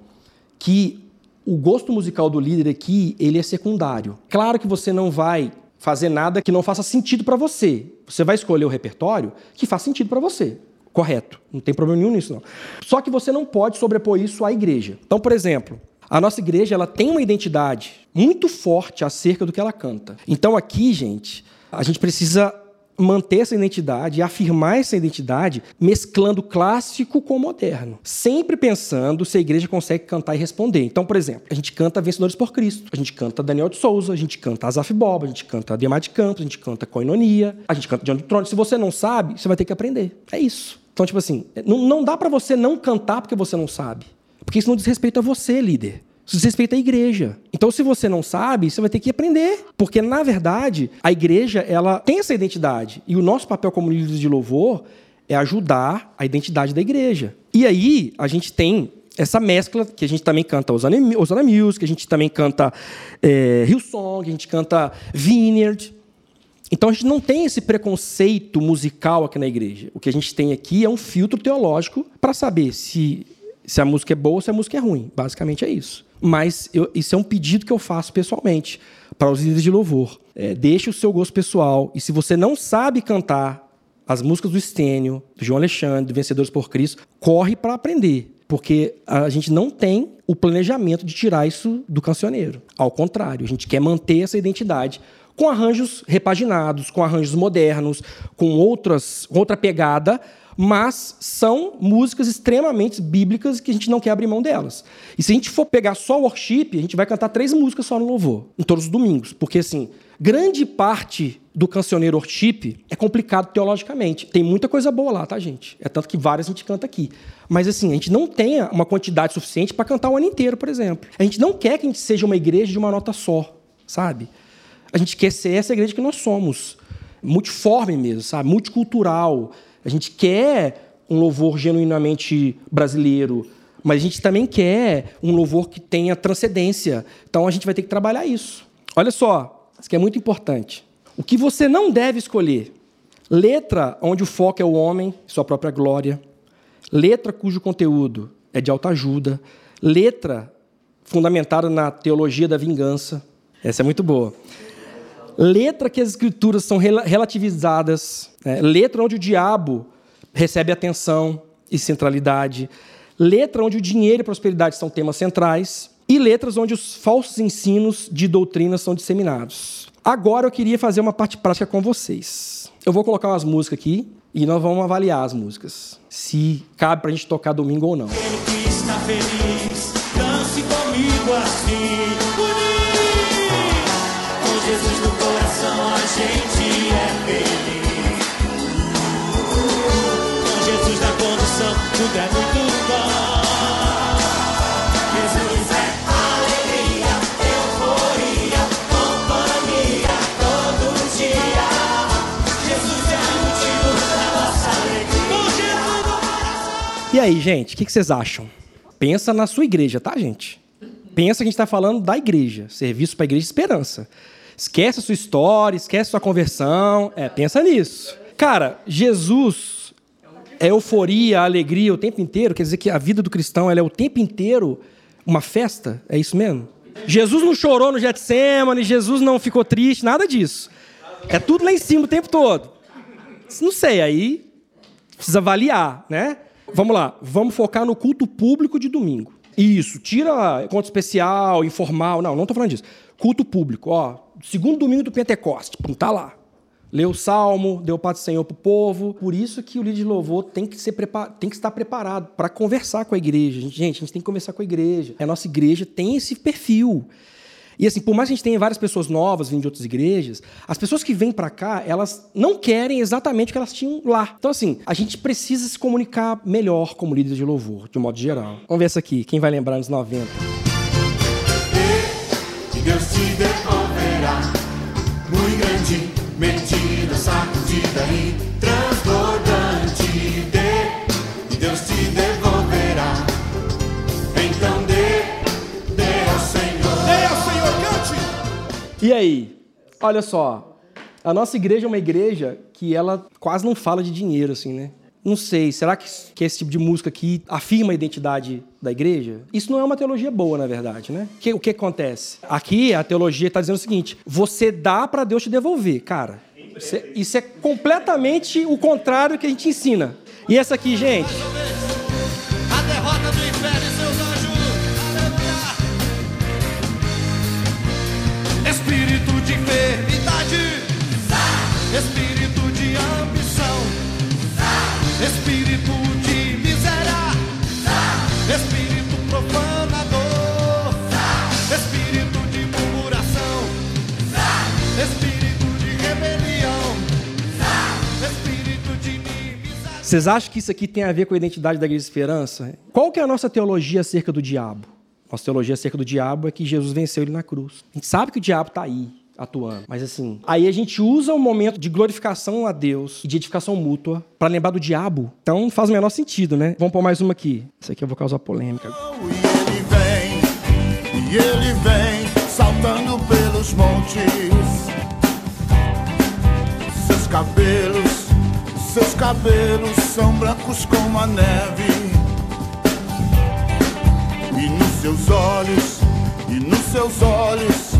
que o gosto musical do líder aqui, ele é secundário. Claro que você não vai fazer nada que não faça sentido para você. Você vai escolher o repertório que faz sentido para você correto. Não tem problema nenhum nisso, não. Só que você não pode sobrepor isso à igreja. Então, por exemplo, a nossa igreja ela tem uma identidade muito forte acerca do que ela canta. Então, aqui, gente, a gente precisa manter essa identidade afirmar essa identidade mesclando clássico com moderno, sempre pensando se a igreja consegue cantar e responder. Então, por exemplo, a gente canta Vencedores por Cristo, a gente canta Daniel de Souza, a gente canta Asaf Bob, a gente canta Ademar de Campos, a gente canta Coinonia, a gente canta Diante do Trono. Se você não sabe, você vai ter que aprender. É isso. Então, tipo assim, não, não dá para você não cantar porque você não sabe. Porque isso não diz respeito a você, líder. Isso diz respeito à igreja. Então, se você não sabe, você vai ter que aprender. Porque, na verdade, a igreja ela tem essa identidade. E o nosso papel como líderes de louvor é ajudar a identidade da igreja. E aí, a gente tem essa mescla que a gente também canta Osana, Music, a gente também canta é, Hillsong, a gente canta Vineyard. Então a gente não tem esse preconceito musical aqui na igreja. O que a gente tem aqui é um filtro teológico para saber se se a música é boa ou se a música é ruim. Basicamente é isso. Mas eu, isso é um pedido que eu faço pessoalmente para os líderes de louvor. É, deixe o seu gosto pessoal. E se você não sabe cantar as músicas do Estênio, do João Alexandre, do Vencedores por Cristo, corre para aprender. Porque a gente não tem o planejamento de tirar isso do cancioneiro. Ao contrário, a gente quer manter essa identidade com arranjos repaginados, com arranjos modernos, com outras, outra pegada, mas são músicas extremamente bíblicas que a gente não quer abrir mão delas. E se a gente for pegar só o worship, a gente vai cantar três músicas só no louvor, em todos os domingos, porque assim, grande parte do cancioneiro worship é complicado teologicamente. Tem muita coisa boa lá, tá, gente? É tanto que várias a gente canta aqui. Mas assim, a gente não tem uma quantidade suficiente para cantar o ano inteiro, por exemplo. A gente não quer que a gente seja uma igreja de uma nota só, sabe? A gente quer ser essa igreja que nós somos, multiforme mesmo, sabe? Multicultural a gente quer um louvor genuinamente brasileiro, mas a gente também quer um louvor que tenha transcendência. Então a gente vai ter que trabalhar isso. Olha só, isso que é muito importante. O que você não deve escolher? Letra onde o foco é o homem, sua própria glória. Letra cujo conteúdo é de autoajuda. Letra fundamentada na teologia da vingança. Essa é muito boa. Letra que as escrituras são relativizadas. É, letra onde o diabo recebe atenção e centralidade. Letra onde o dinheiro e prosperidade são temas centrais. E letras onde os falsos ensinos de doutrina são disseminados. Agora eu queria fazer uma parte prática com vocês. Eu vou colocar umas músicas aqui e nós vamos avaliar as músicas. Se cabe pra gente tocar domingo ou não. Feliz, dance comigo assim. Gente é feliz. Com Jesus na condução, tudo é muito bom. Jesus é alegria, euforia, companhia todo dia. Jesus é o motivo da nossa alegria. E aí, gente, o que, que vocês acham? Pensa na sua igreja, tá, gente? Pensa que a gente está falando da igreja, serviço para a igreja de esperança. Esquece a sua história, esquece a sua conversão. É, pensa nisso. Cara, Jesus é euforia, alegria o tempo inteiro. Quer dizer que a vida do cristão ela é o tempo inteiro uma festa? É isso mesmo? Jesus não chorou no Getsemane, Jesus não ficou triste, nada disso. É tudo lá em cima o tempo todo. Não sei, aí precisa avaliar, né? Vamos lá, vamos focar no culto público de domingo. Isso, tira conto especial, informal, não, não estou falando disso. Culto público, ó, segundo domingo do Pentecoste, tá lá. Leu o salmo, deu paz do Senhor para o povo. Por isso que o líder de louvor tem que, ser tem que estar preparado para conversar com a igreja. Gente, a gente tem que conversar com a igreja. A nossa igreja tem esse perfil. E assim, por mais que a gente tenha várias pessoas novas vindo de outras igrejas, as pessoas que vêm para cá, elas não querem exatamente o que elas tinham lá. Então, assim, a gente precisa se comunicar melhor como líder de louvor, de um modo geral. Vamos ver essa aqui, quem vai lembrar nos 90. Mentira, sacudida e transbordante. Dê, e Deus te devolverá. Então dê, dê ao Senhor. Dê ao Senhor, cante! E aí? Olha só, a nossa igreja é uma igreja que ela quase não fala de dinheiro, assim, né? Não sei, será que, que esse tipo de música aqui afirma a identidade da igreja? Isso não é uma teologia boa, na verdade, né? Que, o que acontece? Aqui a teologia está dizendo o seguinte: você dá para Deus te devolver. Cara, isso é, isso é completamente o contrário que a gente ensina. E essa aqui, gente. A derrota do inferno e seus anjos. Espírito de enfermidade. Espírito. Espírito de miséria, Espírito profanador, Espírito de murmuração, Espírito de rebelião, Espírito de inimizade. Vocês acham que isso aqui tem a ver com a identidade da Igreja Esperança? Qual que é a nossa teologia acerca do diabo? Nossa teologia acerca do diabo é que Jesus venceu ele na cruz. A gente sabe que o diabo está aí, atuando. Mas assim, aí a gente usa o momento de glorificação a Deus e de edificação mútua para lembrar do diabo. Então faz o menor sentido, né? Vamos pôr mais uma aqui. Isso aqui eu vou causar polêmica. E ele vem, e ele vem, saltando pelos montes. Seus cabelos, seus cabelos são brancos como a neve. E nos seus olhos, e nos seus olhos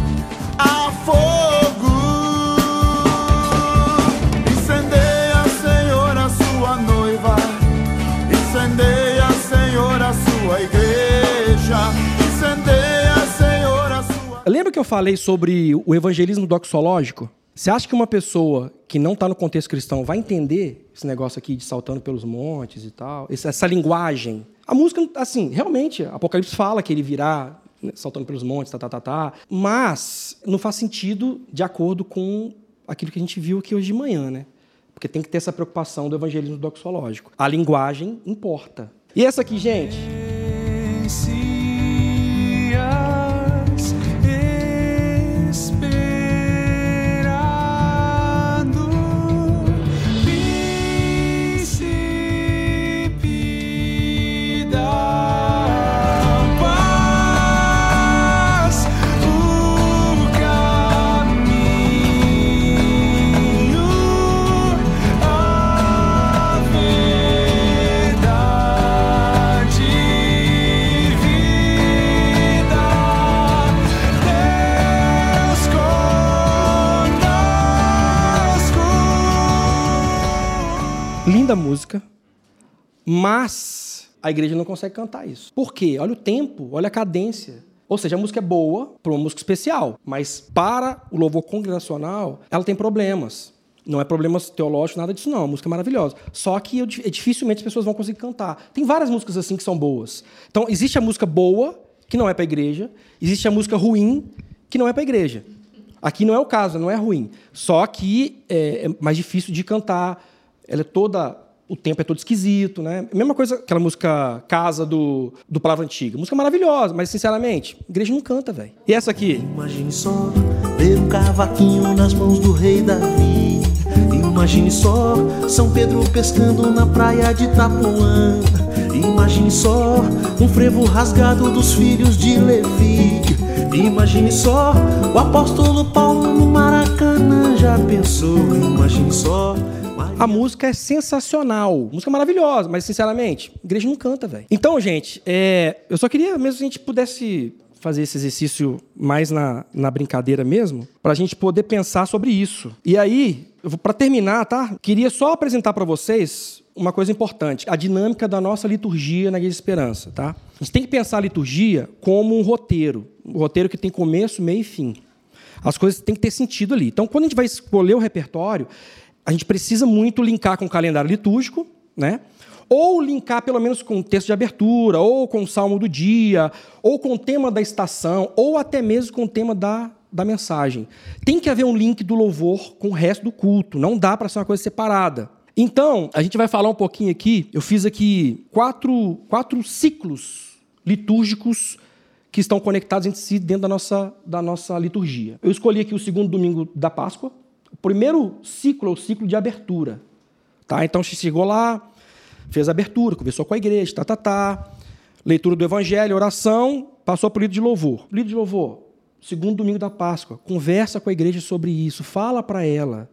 Lembra que eu falei sobre o evangelismo doxológico? Você acha que uma pessoa que não está no contexto cristão vai entender esse negócio aqui de saltando pelos montes e tal, essa linguagem? A música, assim, realmente, Apocalipse fala que ele virá saltando pelos montes, tá, tá, tá, tá, mas não faz sentido de acordo com aquilo que a gente viu aqui hoje de manhã, né? Porque tem que ter essa preocupação do evangelismo doxológico. A linguagem importa. E essa aqui, gente? Mas a igreja não consegue cantar isso. Por quê? Olha o tempo, olha a cadência. Ou seja, a música é boa para uma música especial, mas para o louvor congregacional, ela tem problemas. Não é problemas teológicos, nada disso, não. A música é maravilhosa. Só que eu, dificilmente as pessoas vão conseguir cantar. Tem várias músicas assim que são boas. Então, existe a música boa, que não é para a igreja, existe a música ruim, que não é para a igreja. Aqui não é o caso, não é ruim. Só que é, é mais difícil de cantar. Ela é toda o tempo é todo esquisito, né? Mesma coisa aquela música Casa do, do Palavra Antiga. Música maravilhosa, mas sinceramente, igreja não canta, velho. E essa aqui? Imagine só ver um cavaquinho nas mãos do rei Davi. Imagine só São Pedro pescando na praia de Itapuã. Imagine só um frevo rasgado dos filhos de Levi. Imagine só o apóstolo Paulo no Maracanã. Já pensou? Imagine só a música é sensacional. Música maravilhosa, mas sinceramente, a igreja não canta, velho. Então, gente, é, eu só queria mesmo que a gente pudesse fazer esse exercício mais na, na brincadeira mesmo, para a gente poder pensar sobre isso. E aí, para terminar, tá? Queria só apresentar para vocês uma coisa importante, a dinâmica da nossa liturgia na Igreja de Esperança, tá? A gente tem que pensar a liturgia como um roteiro, um roteiro que tem começo, meio e fim. As coisas têm que ter sentido ali. Então, quando a gente vai escolher o repertório, a gente precisa muito linkar com o calendário litúrgico, né? ou linkar pelo menos com o texto de abertura, ou com o salmo do dia, ou com o tema da estação, ou até mesmo com o tema da, da mensagem. Tem que haver um link do louvor com o resto do culto, não dá para ser uma coisa separada. Então, a gente vai falar um pouquinho aqui. Eu fiz aqui quatro, quatro ciclos litúrgicos que estão conectados entre si dentro da nossa, da nossa liturgia. Eu escolhi aqui o segundo domingo da Páscoa, primeiro ciclo é o ciclo de abertura. Tá? Então chegou lá, fez abertura, conversou com a igreja, tá, tá, tá. Leitura do Evangelho, oração, passou para o livro de louvor. Livro de louvor, segundo domingo da Páscoa. Conversa com a igreja sobre isso, fala para ela.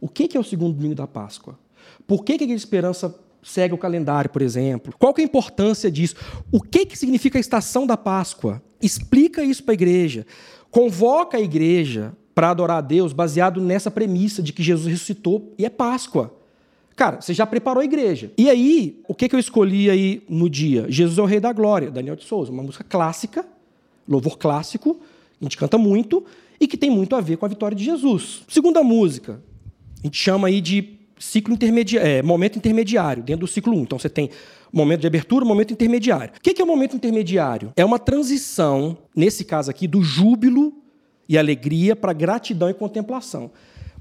O que é o segundo domingo da Páscoa? Por que a Igreja Esperança segue o calendário, por exemplo? Qual é a importância disso? O que, que significa a estação da Páscoa? Explica isso para a igreja. Convoca a igreja para adorar a Deus baseado nessa premissa de que Jesus ressuscitou e é Páscoa. Cara, você já preparou a igreja. E aí, o que, que eu escolhi aí no dia? Jesus é o Rei da Glória, Daniel de Souza, uma música clássica, louvor clássico, a gente canta muito e que tem muito a ver com a vitória de Jesus. Segunda música, a gente chama aí de ciclo intermediário, é, momento intermediário, dentro do ciclo 1. Então você tem momento de abertura, momento intermediário. O que é o momento intermediário? É uma transição, nesse caso aqui, do júbilo e alegria para gratidão e contemplação.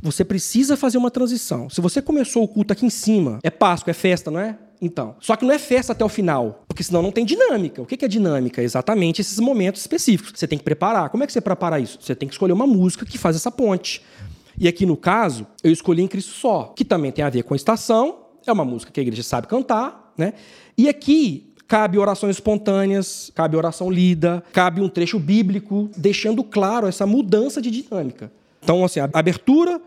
Você precisa fazer uma transição. Se você começou o culto aqui em cima, é Páscoa, é festa, não é? Então. Só que não é festa até o final, porque senão não tem dinâmica. O que é dinâmica? Exatamente esses momentos específicos. Você tem que preparar. Como é que você prepara isso? Você tem que escolher uma música que faz essa ponte. E aqui no caso, eu escolhi em Cristo Só, que também tem a ver com a estação, é uma música que a igreja sabe cantar, né? E aqui Cabe orações espontâneas, cabe oração lida, cabe um trecho bíblico, deixando claro essa mudança de dinâmica. Então, assim, abertura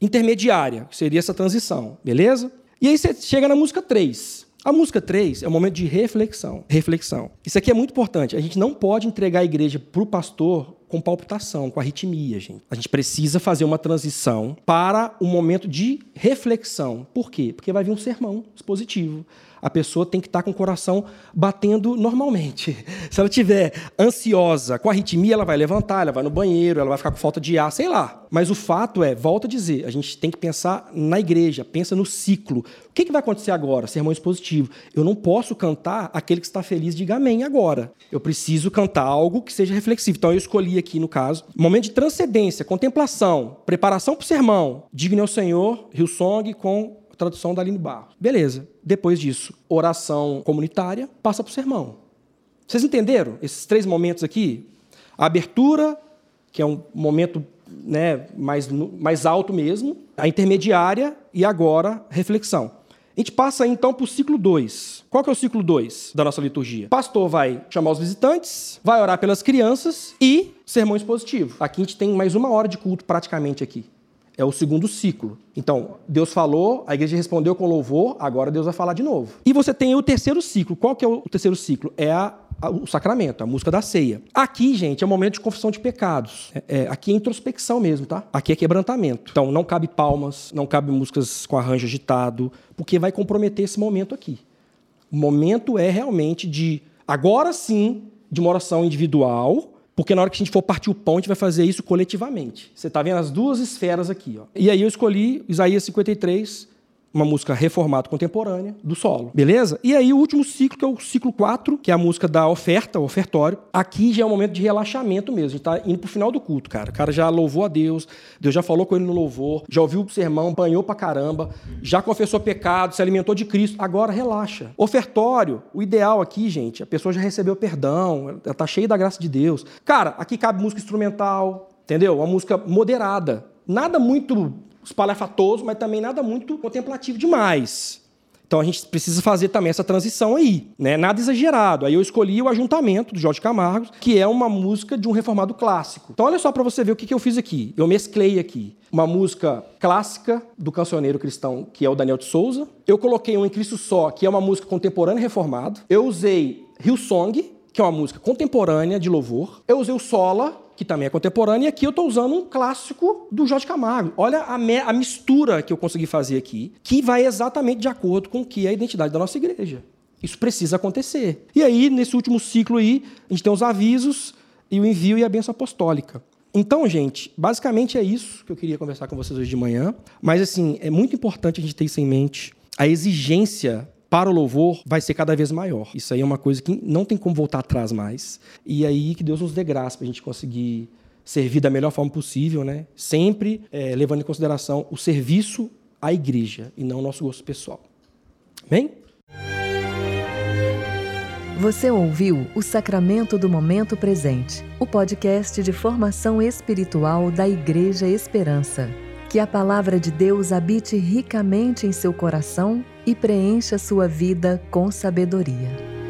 intermediária, que seria essa transição, beleza? E aí você chega na música 3. A música 3 é um momento de reflexão. Reflexão. Isso aqui é muito importante. A gente não pode entregar a igreja para o pastor com palpitação, com arritmia, gente. A gente precisa fazer uma transição para um momento de reflexão. Por quê? Porque vai vir um sermão expositivo a pessoa tem que estar com o coração batendo normalmente. [laughs] Se ela tiver ansiosa, com arritmia, ela vai levantar, ela vai no banheiro, ela vai ficar com falta de ar, sei lá. Mas o fato é, volta a dizer, a gente tem que pensar na igreja, pensa no ciclo. O que, que vai acontecer agora? Sermão expositivo. Eu não posso cantar aquele que está feliz, diga amém agora. Eu preciso cantar algo que seja reflexivo. Então eu escolhi aqui, no caso, momento de transcendência, contemplação, preparação para o sermão. Digne ao Senhor, Hillsong com tradução da Aline Barros. Beleza. Depois disso, oração comunitária, passa para o sermão. Vocês entenderam esses três momentos aqui? A abertura, que é um momento né, mais, mais alto mesmo, a intermediária e agora reflexão. A gente passa então para o ciclo 2. Qual que é o ciclo 2 da nossa liturgia? Pastor vai chamar os visitantes, vai orar pelas crianças e sermão expositivo. Aqui a gente tem mais uma hora de culto praticamente aqui. É o segundo ciclo. Então, Deus falou, a igreja respondeu com louvor, agora Deus vai falar de novo. E você tem o terceiro ciclo. Qual que é o terceiro ciclo? É a, a, o sacramento, a música da ceia. Aqui, gente, é o momento de confissão de pecados. É, é, aqui é introspecção mesmo, tá? Aqui é quebrantamento. Então, não cabe palmas, não cabe músicas com arranjo agitado, porque vai comprometer esse momento aqui. O momento é realmente de, agora sim, de uma oração individual, porque na hora que a gente for partir o pão, a gente vai fazer isso coletivamente. Você está vendo as duas esferas aqui. Ó. E aí eu escolhi Isaías 53, uma música reformada contemporânea do solo, beleza? E aí o último ciclo, que é o ciclo 4, que é a música da oferta, o ofertório. Aqui já é um momento de relaxamento mesmo, tá indo pro final do culto, cara. O cara já louvou a Deus, Deus já falou com ele no louvor, já ouviu o sermão, apanhou pra caramba, já confessou pecado, se alimentou de Cristo, agora relaxa. Ofertório, o ideal aqui, gente, a pessoa já recebeu perdão, ela tá cheia da graça de Deus. Cara, aqui cabe música instrumental, entendeu? Uma música moderada. Nada muito espalhafatoso, mas também nada muito contemplativo demais. Então a gente precisa fazer também essa transição aí, né? Nada exagerado. Aí eu escolhi o Ajuntamento do Jorge Camargo, que é uma música de um reformado clássico. Então olha só para você ver o que, que eu fiz aqui. Eu mesclei aqui uma música clássica do cancioneiro cristão, que é o Daniel de Souza. Eu coloquei um Em Cristo Só, que é uma música contemporânea reformado. Eu usei Hillsong, que é uma música contemporânea de louvor. Eu usei o Sola, que também é contemporâneo, e aqui eu estou usando um clássico do Jorge Camargo. Olha a, a, mistura que eu consegui fazer aqui, que vai exatamente de acordo com o que é a identidade da nossa igreja. Isso precisa acontecer. E aí, nesse último ciclo aí, a gente tem os avisos e o envio e a bênção apostólica. Então, gente, basicamente é isso que eu queria conversar com vocês hoje de manhã. Mas, assim, é muito importante a gente ter isso em mente. A exigência para o louvor vai ser cada vez maior. Isso aí é uma coisa que não tem como voltar atrás mais. E aí que Deus nos dê graça para a gente conseguir servir da melhor forma possível, né? Sempre é, levando em consideração o serviço à igreja e não o nosso gosto pessoal. Amém? Você ouviu o Sacramento do Momento Presente, o podcast de formação espiritual da Igreja Esperança. Que a palavra de Deus habite ricamente em seu coração e preencha sua vida com sabedoria.